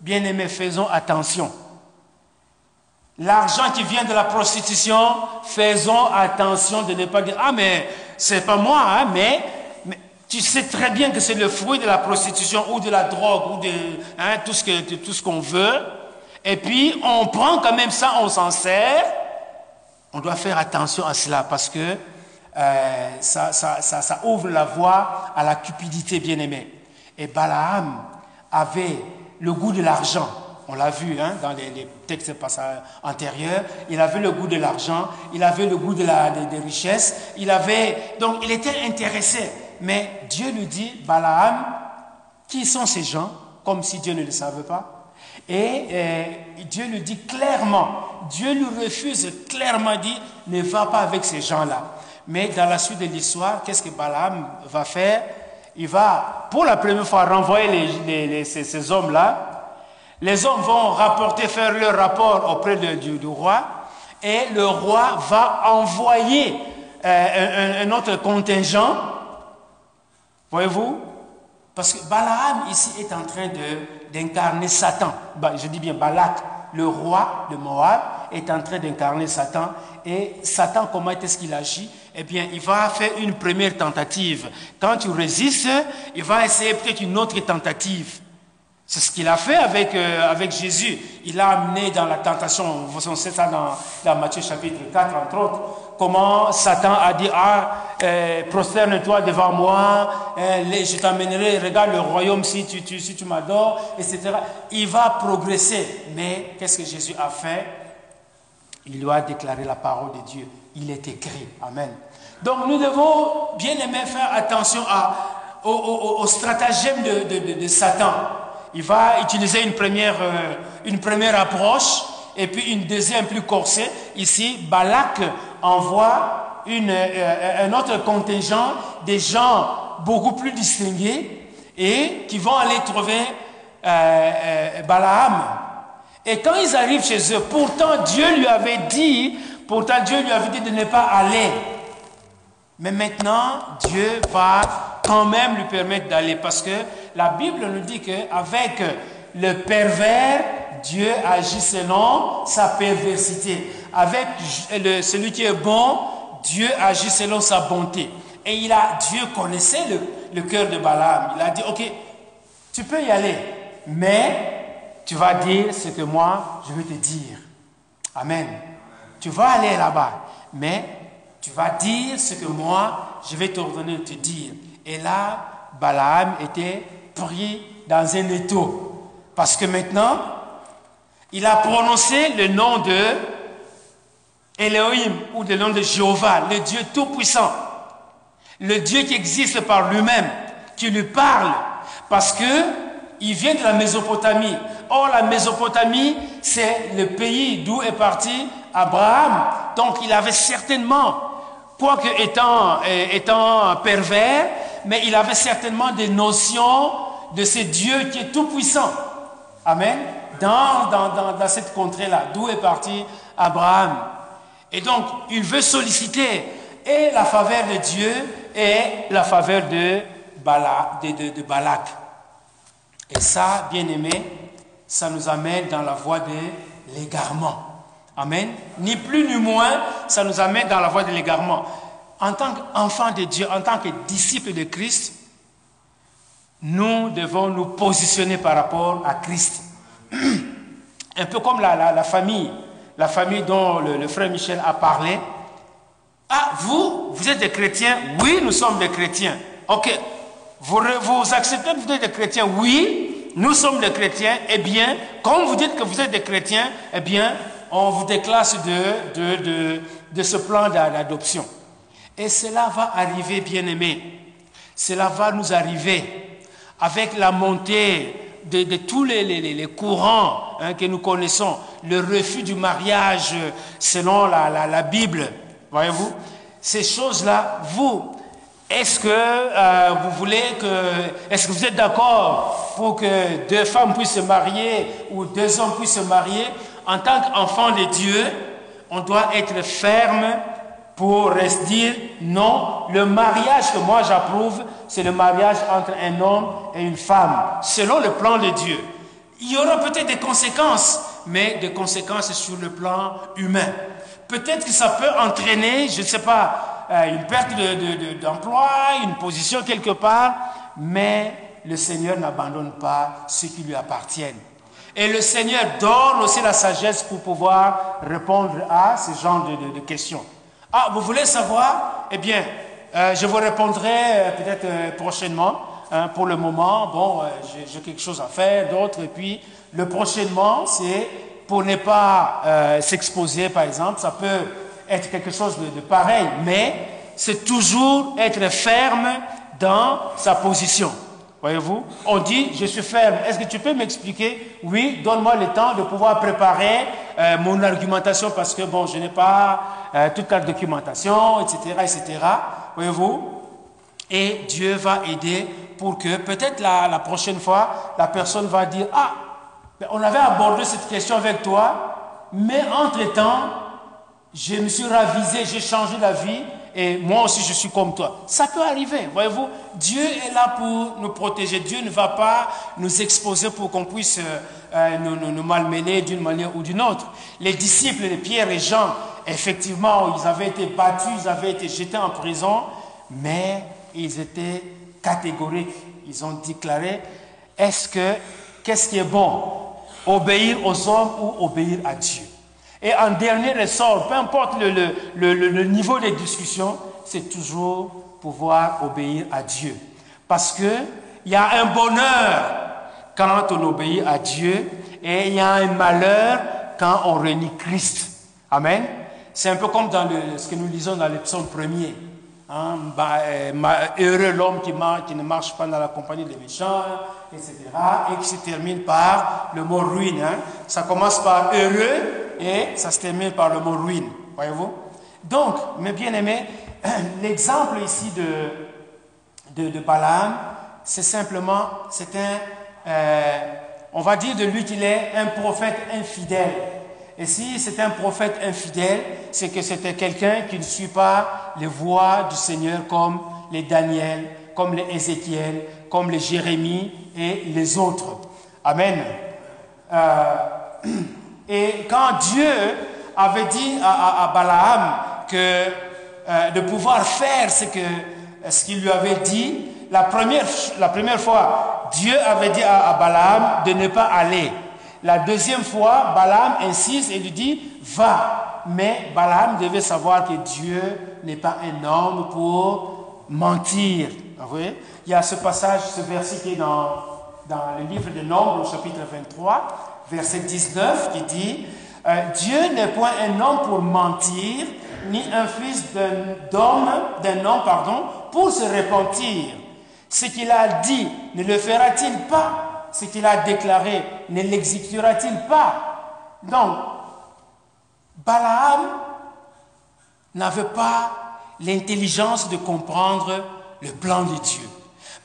S1: bien aimés, faisons attention. L'argent qui vient de la prostitution, faisons attention de ne pas dire Ah, mais c'est pas moi, hein, mais, tu sais très bien que c'est le fruit de la prostitution ou de la drogue ou de hein, tout ce qu'on veut. Et puis, on prend quand même ça, on s'en sert. On doit faire attention à cela parce que euh, ça, ouvre la voie à la cupidité, bien aimée. Et Balaam avait le goût de l'argent. On l'a vu hein, dans les, textes antérieurs. Il avait le goût de l'argent, il avait le goût de la, des, richesses. Il avait, donc, il était intéressé. Mais Dieu lui dit, Balaam, qui sont ces gens? Comme si Dieu ne le savait pas. Et euh, Dieu lui dit clairement, Dieu lui refuse clairement, dit, ne va pas avec ces gens-là. Mais dans la suite de l'histoire, qu'est-ce que Balaam va faire? Il va, pour la première fois, renvoyer ces hommes-là les hommes vont rapporter, faire leur rapport auprès du, roi, et le roi va envoyer euh, un, autre contingent. Voyez-vous? Parce que Balaam ici est en train d'incarner Satan. Bah, je dis bien Balak, le roi de Moab, est en train d'incarner Satan. Et Satan, comment est-ce qu'il agit? Eh bien, il va faire une première tentative. Quand tu résistes, il va essayer peut-être une autre tentative. C'est ce qu'il a fait avec, euh, avec Jésus. Il l'a amené dans la tentation. Vous savez ça dans, Matthieu chapitre 4, entre autres. Comment Satan a dit, ah, euh, prosterne-toi devant moi, euh, je t'amènerai, regarde le royaume si tu, si tu m'adores, etc. Il va progresser. Mais qu'est-ce que Jésus a fait? Il lui a déclaré la parole de Dieu. Il est écrit. Amen. Donc nous devons bien aimer faire attention à, au, stratagème de Satan il va utiliser une première, euh, une première approche et puis une deuxième plus corsée. Ici, Balak envoie une, euh, un autre contingent des gens beaucoup plus distingués et qui vont aller trouver euh, Balaam. Et quand ils arrivent chez eux, pourtant Dieu lui avait dit, pourtant Dieu lui avait dit de ne pas aller. Mais maintenant, Dieu va quand même lui permettre d'aller parce que la Bible nous dit qu'avec le pervers, Dieu agit selon sa perversité. Avec celui qui est bon, Dieu agit selon sa bonté. Et il a, Dieu connaissait le, le cœur de Balaam. Il a dit, ok, tu peux y aller, mais tu vas dire ce que moi, je vais te dire. Amen. Tu vas aller là-bas, mais tu vas dire ce que moi, je vais t'ordonner de te dire. Et là, Balaam était pris dans un étau. Parce que maintenant, il a prononcé le nom de Elohim ou le nom de Jéhovah, le Dieu Tout-Puissant. Le Dieu qui existe par lui-même, qui lui parle. Parce que il vient de la Mésopotamie. Or, la Mésopotamie, c'est le pays d'où est parti Abraham. Donc, il avait certainement, quoique étant, euh, étant pervers, mais il avait certainement des notions de ce Dieu qui est tout puissant. Amen. Dans, dans, dans, cette contrée-là, d'où est parti Abraham. Et donc, il veut solliciter et la faveur de Dieu et la faveur de, de Balak. Et ça, bien aimé, ça nous amène dans la voie de l'égarement. Amen. Ni plus ni moins, ça nous amène dans la voie de l'égarement. En tant qu'enfant de Dieu, en tant que disciple de Christ, nous devons nous positionner par rapport à Christ. Un peu comme la, famille, la famille dont le, frère Michel a parlé. Ah, vous, vous êtes des chrétiens? Oui, nous sommes des chrétiens. Ok, vous, acceptez que vous êtes des chrétiens? Oui, nous sommes des chrétiens. Eh bien, comme vous dites que vous êtes des chrétiens, eh bien, on vous déclasse de ce plan d'adoption. Et cela va arriver, bien aimé. Cela va nous arriver avec la montée de, tous les, courants hein, que nous connaissons, le refus du mariage selon la, la, la Bible. Voyez-vous? Ces choses-là, vous, est-ce que euh, vous voulez que, est-ce que vous êtes d'accord pour que deux femmes puissent se marier ou deux hommes puissent se marier? En tant qu'enfant de Dieu, on doit être ferme pour dire non. Le mariage que moi j'approuve, c'est le mariage entre un homme et une femme, selon le plan de Dieu. Il y aura peut-être des conséquences, mais des conséquences sur le plan humain. Peut-être que ça peut entraîner, je ne sais pas, euh, une perte d'emploi, de, une position quelque part, mais le Seigneur n'abandonne pas ce qui lui appartient. Et le Seigneur donne aussi la sagesse pour pouvoir répondre à ce genre de, questions. Ah, vous voulez savoir? Eh bien, euh, je vous répondrai euh, peut-être prochainement. Hein, pour le moment, bon, j'ai quelque chose à faire, d'autres. Et puis, le prochainement, c'est pour ne pas s'exposer, par exemple. Ça peut être quelque chose de, pareil, mais c'est toujours être ferme dans sa position. Voyez-vous? On dit, je suis ferme. Est-ce que tu peux m'expliquer? Oui, donne-moi le temps de pouvoir préparer euh, mon argumentation parce que, bon, je n'ai pas euh, toute la documentation, etc., etc. Voyez-vous? Et Dieu va aider pour que peut-être la, la, prochaine fois, la personne va dire, ah, on avait abordé cette question avec toi, mais entre-temps, je me suis ravisé, j'ai changé la vie et moi aussi je suis comme toi. Ça peut arriver, voyez-vous? Dieu est là pour nous protéger. Dieu ne va pas nous exposer pour qu'on puisse euh, nous, nous, malmener d'une manière ou d'une autre. Les disciples de Pierre et Jean, effectivement, ils avaient été battus, ils avaient été jetés en prison, mais ils étaient catégoriques. Ils ont déclaré, est-ce que, qu'est-ce qui est bon? Obéir aux hommes ou obéir à Dieu? Et en dernier ressort, peu importe le, niveau des discussions, c'est toujours pouvoir obéir à Dieu. Parce qu'il y a un bonheur quand on obéit à Dieu et il y a un malheur quand on renie Christ. Amen. C'est un peu comme dans ce que nous lisons dans le psaume premier. Hein, bah, euh, heureux l'homme qui, ne marche pas dans la compagnie des méchants, etc. Et qui se termine par le mot ruine. Hein. Ça commence par heureux et ça se termine par le mot ruine. Voyez-vous? Donc, mes bien-aimés, [CLEARS THROAT] l'exemple ici de, de, Balaam, c'est simplement, c'est un, euh, on va dire de lui qu'il est un prophète infidèle. Et si c'est un prophète infidèle, c'est que c'était quelqu'un qui ne suit pas les voies du Seigneur comme les Daniel, comme les Ézéchiel, comme les Jérémie et les autres. Amen. Euh, [CLEARS THROAT] et quand Dieu avait dit à, Balaam que euh, de pouvoir faire ce qu'il lui avait dit, la première, fois, Dieu avait dit à Balaam de ne pas aller. La deuxième fois, Balaam insiste et lui dit, va. Mais Balaam devait savoir que Dieu n'est pas un homme pour mentir. Il y a ce passage, ce verset qui est dans, le livre de Nombres, au chapitre 23, verset 19, qui dit, euh, Dieu n'est point un homme pour mentir, ni un fils d'un homme, pardon, pour se repentir. Ce qu'il a dit, ne le fera-t-il pas? Ce qu'il a déclaré, ne l'exécutera-t-il pas? Donc, Balaam n'avait pas l'intelligence de comprendre le plan de Dieu.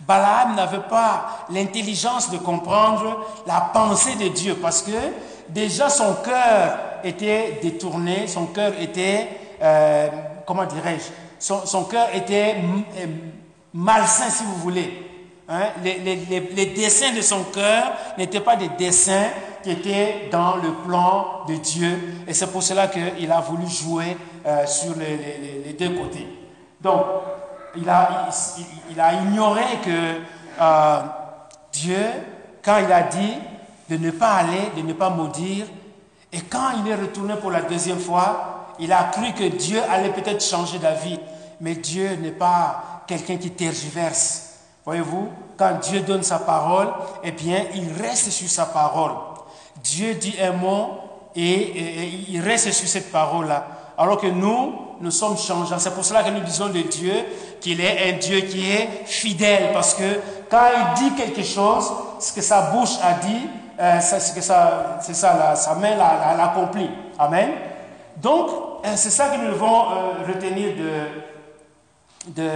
S1: Balaam n'avait pas l'intelligence de comprendre la pensée de Dieu parce que déjà son cœur était détourné, son cœur était, euh, comment dirais-je, son, cœur était euh, malsain si vous voulez. Hein, les, dessins de son cœur n'étaient pas des dessins qui étaient dans le plan de Dieu. Et c'est pour cela qu'il a voulu jouer euh, sur les, deux côtés. Donc, il a, il, a ignoré que euh, Dieu, quand il a dit de ne pas aller, de ne pas maudire, et quand il est retourné pour la deuxième fois, il a cru que Dieu allait peut-être changer d'avis. Mais Dieu n'est pas quelqu'un qui tergiverse. Voyez-vous, quand Dieu donne sa parole, eh bien, il reste sur sa parole. Dieu dit un mot et, il reste sur cette parole-là. Alors que nous, nous sommes changeants. C'est pour cela que nous disons de Dieu qu'il est un Dieu qui est fidèle. Parce que quand il dit quelque chose, ce que sa bouche a dit, euh, c'est ça, sa main l'accomplit. Amen. Donc, euh, c'est ça que nous devons euh, retenir de, de,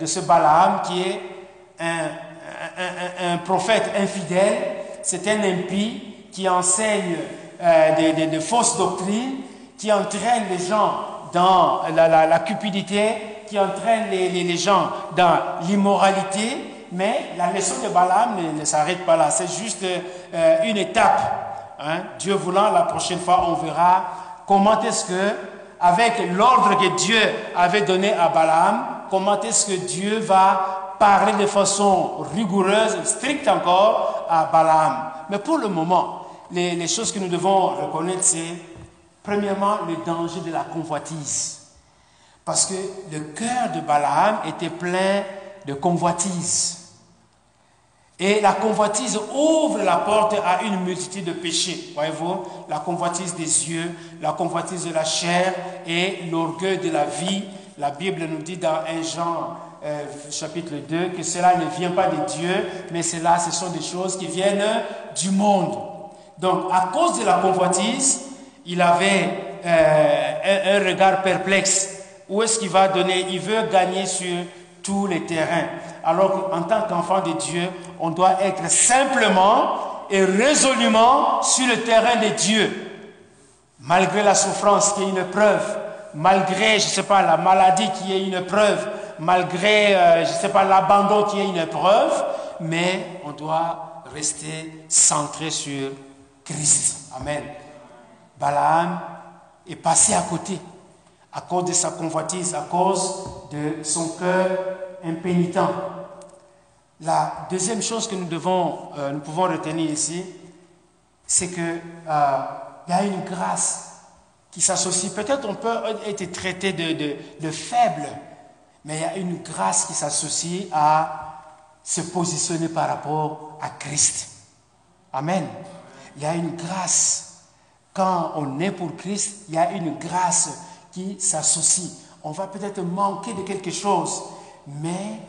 S1: de ce Balaam qui est un, prophète infidèle, c'est un impie qui enseigne euh, des, fausses doctrines, qui entraîne les gens dans la, cupidité, qui entraîne les, gens dans l'immoralité. Mais la leçon de Balaam ne, s'arrête pas là, c'est juste euh, une étape. Hein. Dieu voulant, la prochaine fois, on verra comment est-ce que, avec l'ordre que Dieu avait donné à Balaam, comment est-ce que Dieu va parler de façon rigoureuse, stricte encore, à Balaam. Mais pour le moment, les, choses que nous devons reconnaître, c'est premièrement le danger de la convoitise. Parce que le cœur de Balaam était plein de convoitise. Et la convoitise ouvre la porte à une multitude de péchés. Voyez-vous, la convoitise des yeux, la convoitise de la chair et l'orgueil de la vie. La Bible nous dit dans un Jean euh, chapitre 2, que cela ne vient pas de Dieu, mais cela, ce sont des choses qui viennent du monde. Donc, à cause de la convoitise, il avait euh, un, regard perplexe. Où est-ce qu'il va donner? Il veut gagner sur tous les terrains. Alors qu'en tant qu'enfant de Dieu, on doit être simplement et résolument sur le terrain de Dieu. Malgré la souffrance qui est une preuve, malgré, je ne sais pas, la maladie qui est une preuve, malgré, euh, je ne sais pas, l'abandon qui est une épreuve, mais on doit rester centré sur Christ. Amen. Balaam est passé à côté à cause de sa convoitise, à cause de son cœur impénitent. La deuxième chose que nous devons, euh, nous pouvons retenir ici, c'est que euh, y a une grâce qui s'associe. Peut-être on peut être traité de faible, mais il y a une grâce qui s'associe à se positionner par rapport à Christ. Amen. Il y a une grâce. Quand on est pour Christ, il y a une grâce qui s'associe. On va peut-être manquer de quelque chose, mais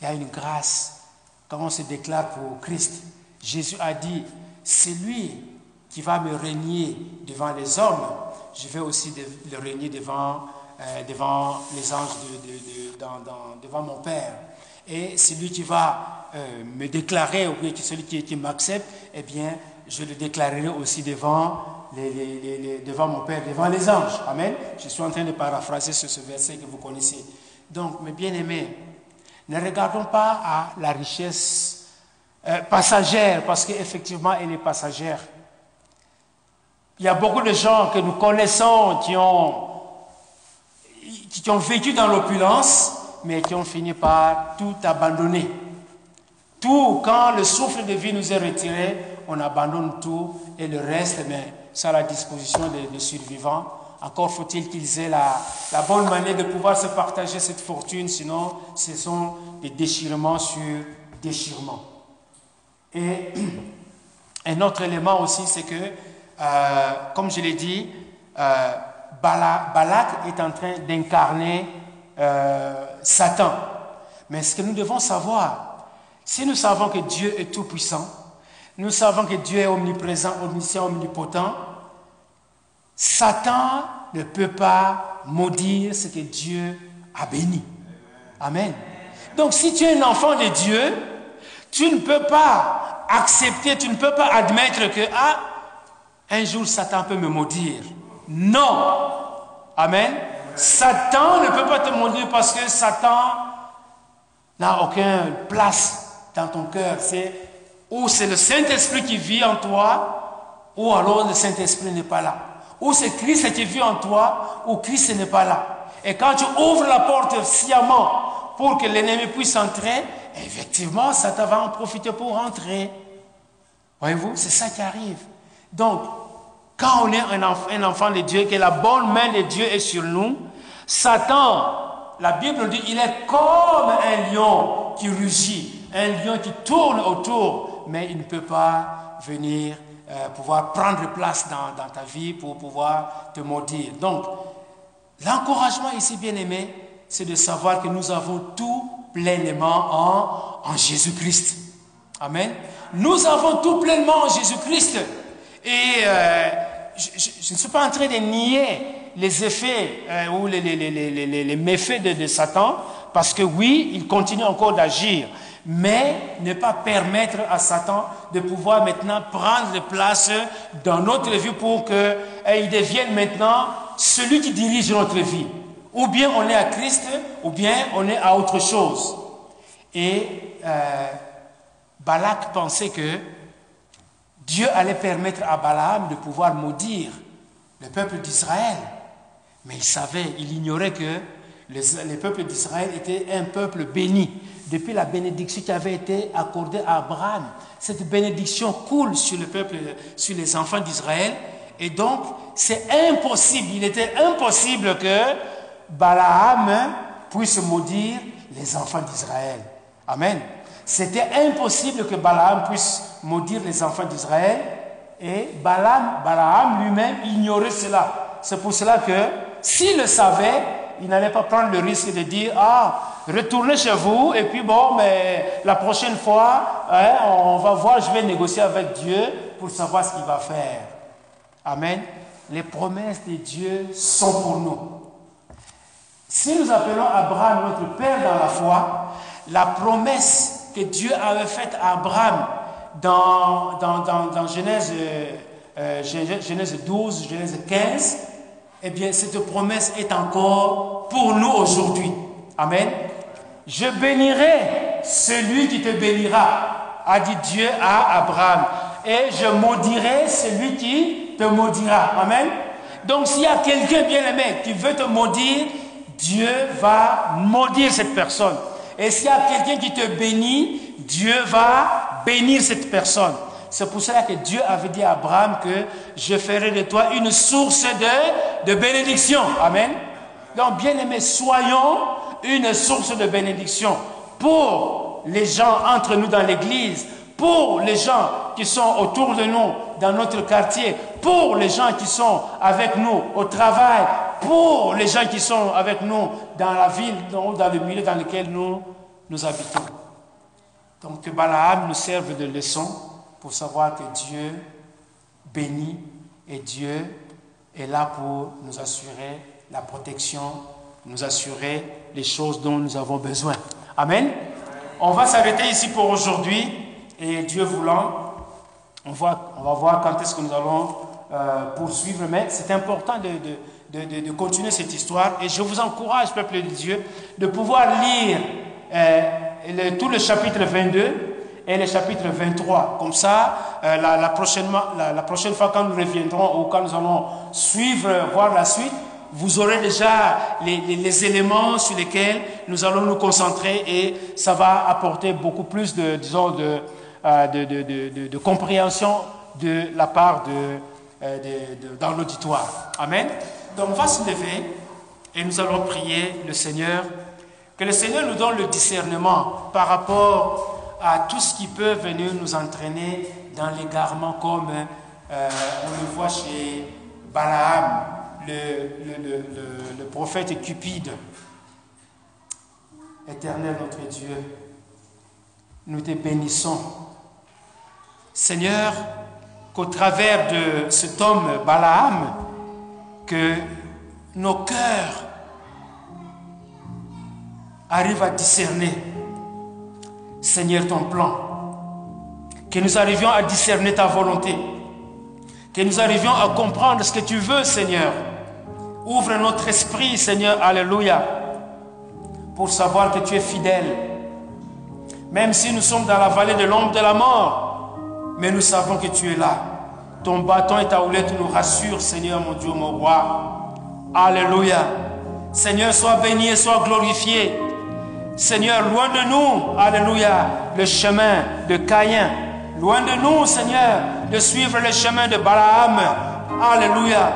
S1: il y a une grâce quand on se déclare pour Christ. Jésus a dit, c'est lui qui va me régner devant les hommes, je vais aussi le régner devant, euh, devant les anges de, de, devant mon Père. Et celui qui va euh, me déclarer, ou celui qui, m'accepte, eh bien, je le déclarerai aussi devant, devant mon Père, devant les anges. Amen. Je suis en train de paraphraser ce, ce verset que vous connaissez. Donc, mes bien-aimés, ne regardons pas à la richesse euh, passagère, parce qu'effectivement, elle est passagère. Il y a beaucoup de gens que nous connaissons qui ont, qui ont vécu dans l'opulence, mais qui ont fini par tout abandonner. Tout, quand le souffle de vie nous est retiré, on abandonne tout et le reste, mais c'est à la disposition des, survivants. Encore faut-il qu'ils aient la, bonne manière de pouvoir se partager cette fortune, sinon ce sont des déchirements sur déchirements. Et [CLEARS THROAT] un autre élément aussi, c'est que, euh, comme je l'ai dit, euh, Balak est en train d'incarner euh, Satan. Mais ce que nous devons savoir, si nous savons que Dieu est tout-puissant, nous savons que Dieu est omniprésent, omniscient, omnipotent, Satan ne peut pas maudire ce que Dieu a béni. Amen. Donc si tu es un enfant de Dieu, tu ne peux pas accepter, tu ne peux pas admettre que, ah, un jour Satan peut me maudire. Non. Amen. Satan ne peut pas te maudire parce que Satan n'a aucune place dans ton cœur. C'est ou c'est le Saint-Esprit qui vit en toi, ou alors le Saint-Esprit n'est pas là. Ou c'est Christ qui vit en toi, ou Christ n'est pas là. Et quand tu ouvres la porte sciemment pour que l'ennemi puisse entrer, effectivement, Satan va en profiter pour entrer. Voyez-vous, c'est ça qui arrive. Donc, quand on est un enfant, de Dieu, que la bonne main de Dieu est sur nous, Satan, la Bible dit, il est comme un lion qui rugit, un lion qui tourne autour, mais il ne peut pas venir euh, pouvoir prendre place dans, ta vie pour pouvoir te maudire. Donc, l'encouragement ici, bien aimé, c'est de savoir que nous avons tout pleinement en, en Jésus-Christ. Amen. Nous avons tout pleinement en Jésus-Christ. Et euh, je, ne suis pas en train de nier les effets euh, ou les, méfaits de, Satan, parce que oui, il continue encore d'agir, mais ne pas permettre à Satan de pouvoir maintenant prendre place dans notre vie pour qu'il euh, devienne maintenant celui qui dirige notre vie. Ou bien on est à Christ, ou bien on est à autre chose. Et euh, Balak pensait que Dieu allait permettre à Balaam de pouvoir maudire le peuple d'Israël. Mais il savait, il ignorait que le peuple d'Israël était un peuple béni. Depuis la bénédiction qui avait été accordée à Abraham, cette bénédiction coule sur le peuple, sur les enfants d'Israël. Et donc, c'est impossible, il était impossible que Balaam puisse maudire les enfants d'Israël. Amen. C'était impossible que Balaam puisse maudire les enfants d'Israël et Balaam, Balaam lui-même ignorait cela. C'est pour cela que s'il le savait, il n'allait pas prendre le risque de dire Ah, retournez chez vous et puis bon, mais la prochaine fois, hein, on va voir, je vais négocier avec Dieu pour savoir ce qu'il va faire. Amen. Les promesses de Dieu sont pour nous. Si nous appelons Abraham notre Père dans la foi, la promesse que Dieu avait faite à Abraham dans, Genèse, euh, Genèse 12, Genèse 15, eh bien, cette promesse est encore pour nous aujourd'hui. Amen. Je bénirai celui qui te bénira, a dit Dieu à Abraham. Et je maudirai celui qui te maudira. Amen. Donc, s'il y a quelqu'un bien aimé qui veut te maudire, Dieu va maudire cette personne. Et s'il y a quelqu'un qui te bénit, Dieu va bénir cette personne. C'est pour cela que Dieu avait dit à Abraham que je ferai de toi une source de, bénédiction. Amen. Donc, bien aimés, soyons une source de bénédiction pour les gens entre nous dans l'église, pour les gens qui sont autour de nous dans notre quartier, pour les gens qui sont avec nous au travail, pour les gens qui sont avec nous dans la ville ou dans le milieu dans lequel nous, nous habitons. Donc que Balaam nous serve de leçon pour savoir que Dieu bénit et Dieu est là pour nous assurer la protection, nous assurer les choses dont nous avons besoin. Amen. on va s'arrêter ici pour aujourd'hui et Dieu voulant, on va, on va voir quand est-ce que nous allons euh, poursuivre, mais c'est important de, de, de, continuer cette histoire et je vous encourage, peuple de Dieu, de pouvoir lire euh, tout le chapitre 22 et le chapitre 23. Comme ça, euh, la, la, la, la, prochaine fois quand nous reviendrons ou quand nous allons suivre, voir la suite, vous aurez déjà les, les, éléments sur lesquels nous allons nous concentrer et ça va apporter beaucoup plus de, disons, de, de, de, compréhension de la part de, euh, dans l'auditoire. Amen. Donc on va se lever et nous allons prier le Seigneur. Que le Seigneur nous donne le discernement par rapport à tout ce qui peut venir nous entraîner dans l'égarement comme euh, on le voit chez Balaam, le prophète cupide. Éternel notre Dieu, nous te bénissons. Seigneur, qu'au travers de cet homme Balaam, que nos cœurs arrivent à discerner, Seigneur, ton plan. Que nous arrivions à discerner ta volonté. Que nous arrivions à comprendre ce que tu veux, Seigneur. Ouvre notre esprit, Seigneur, Alléluia, pour savoir que tu es fidèle. Même si nous sommes dans la vallée de l'ombre de la mort, mais nous savons que tu es là. Ton bâton et ta houlette nous rassurent, Seigneur, mon Dieu, mon roi. Alléluia. Seigneur, sois béni et sois glorifié. Seigneur, loin de nous, Alléluia, le chemin de Caïn. Loin de nous, Seigneur, de suivre le chemin de Balaam. Alléluia.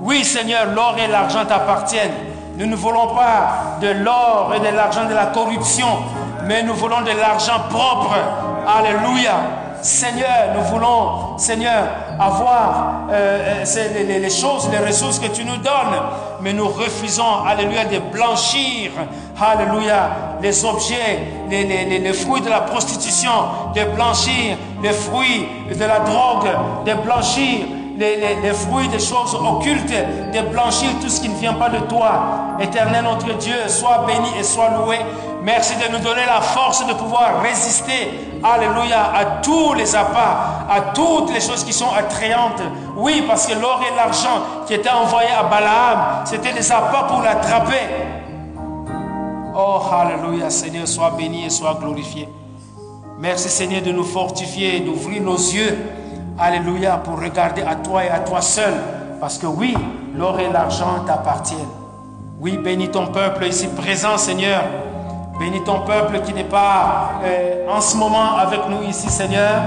S1: Oui, Seigneur, l'or et l'argent t'appartiennent. Nous ne voulons pas de l'or et de l'argent de la corruption, mais nous voulons de l'argent propre. Alléluia. Seigneur, nous voulons, Seigneur, avoir euh, euh les, choses, les ressources que tu nous donnes, mais nous refusons, alléluia, de blanchir, alléluia, les objets, les, les, les fruits de la prostitution, de blanchir les fruits de la drogue, de blanchir les, fruits des choses occultes, de blanchir tout ce qui ne vient pas de toi. Éternel notre Dieu, sois béni et sois loué. Merci de nous donner la force de pouvoir résister, alléluia, à tous les appâts, à toutes les choses qui sont attrayantes. Oui, parce que l'or et l'argent qui étaient envoyés à Balaam, c'était des appâts pour l'attraper. Oh, alléluia, Seigneur, sois béni et sois glorifié. Merci, Seigneur, de nous fortifier, d'ouvrir nos yeux, alléluia, pour regarder à toi et à toi seul. Parce que oui, l'or et l'argent t'appartiennent. Oui, bénis ton peuple ici présent, Seigneur. Bénis ton peuple qui n'est pas euh, en ce moment avec nous ici, Seigneur.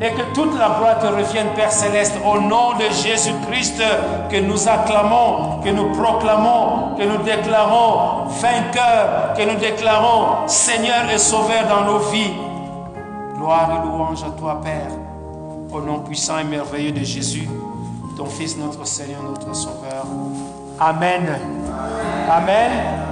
S1: Et que toute la gloire te revienne, Père céleste, au nom de Jésus-Christ, que nous acclamons, que nous proclamons, que nous déclarons vainqueur, que nous déclarons Seigneur et Sauveur dans nos vies. Gloire et louange à toi, Père, au nom puissant et merveilleux de Jésus, ton Fils, notre Seigneur, notre Sauveur. Amen. Amen.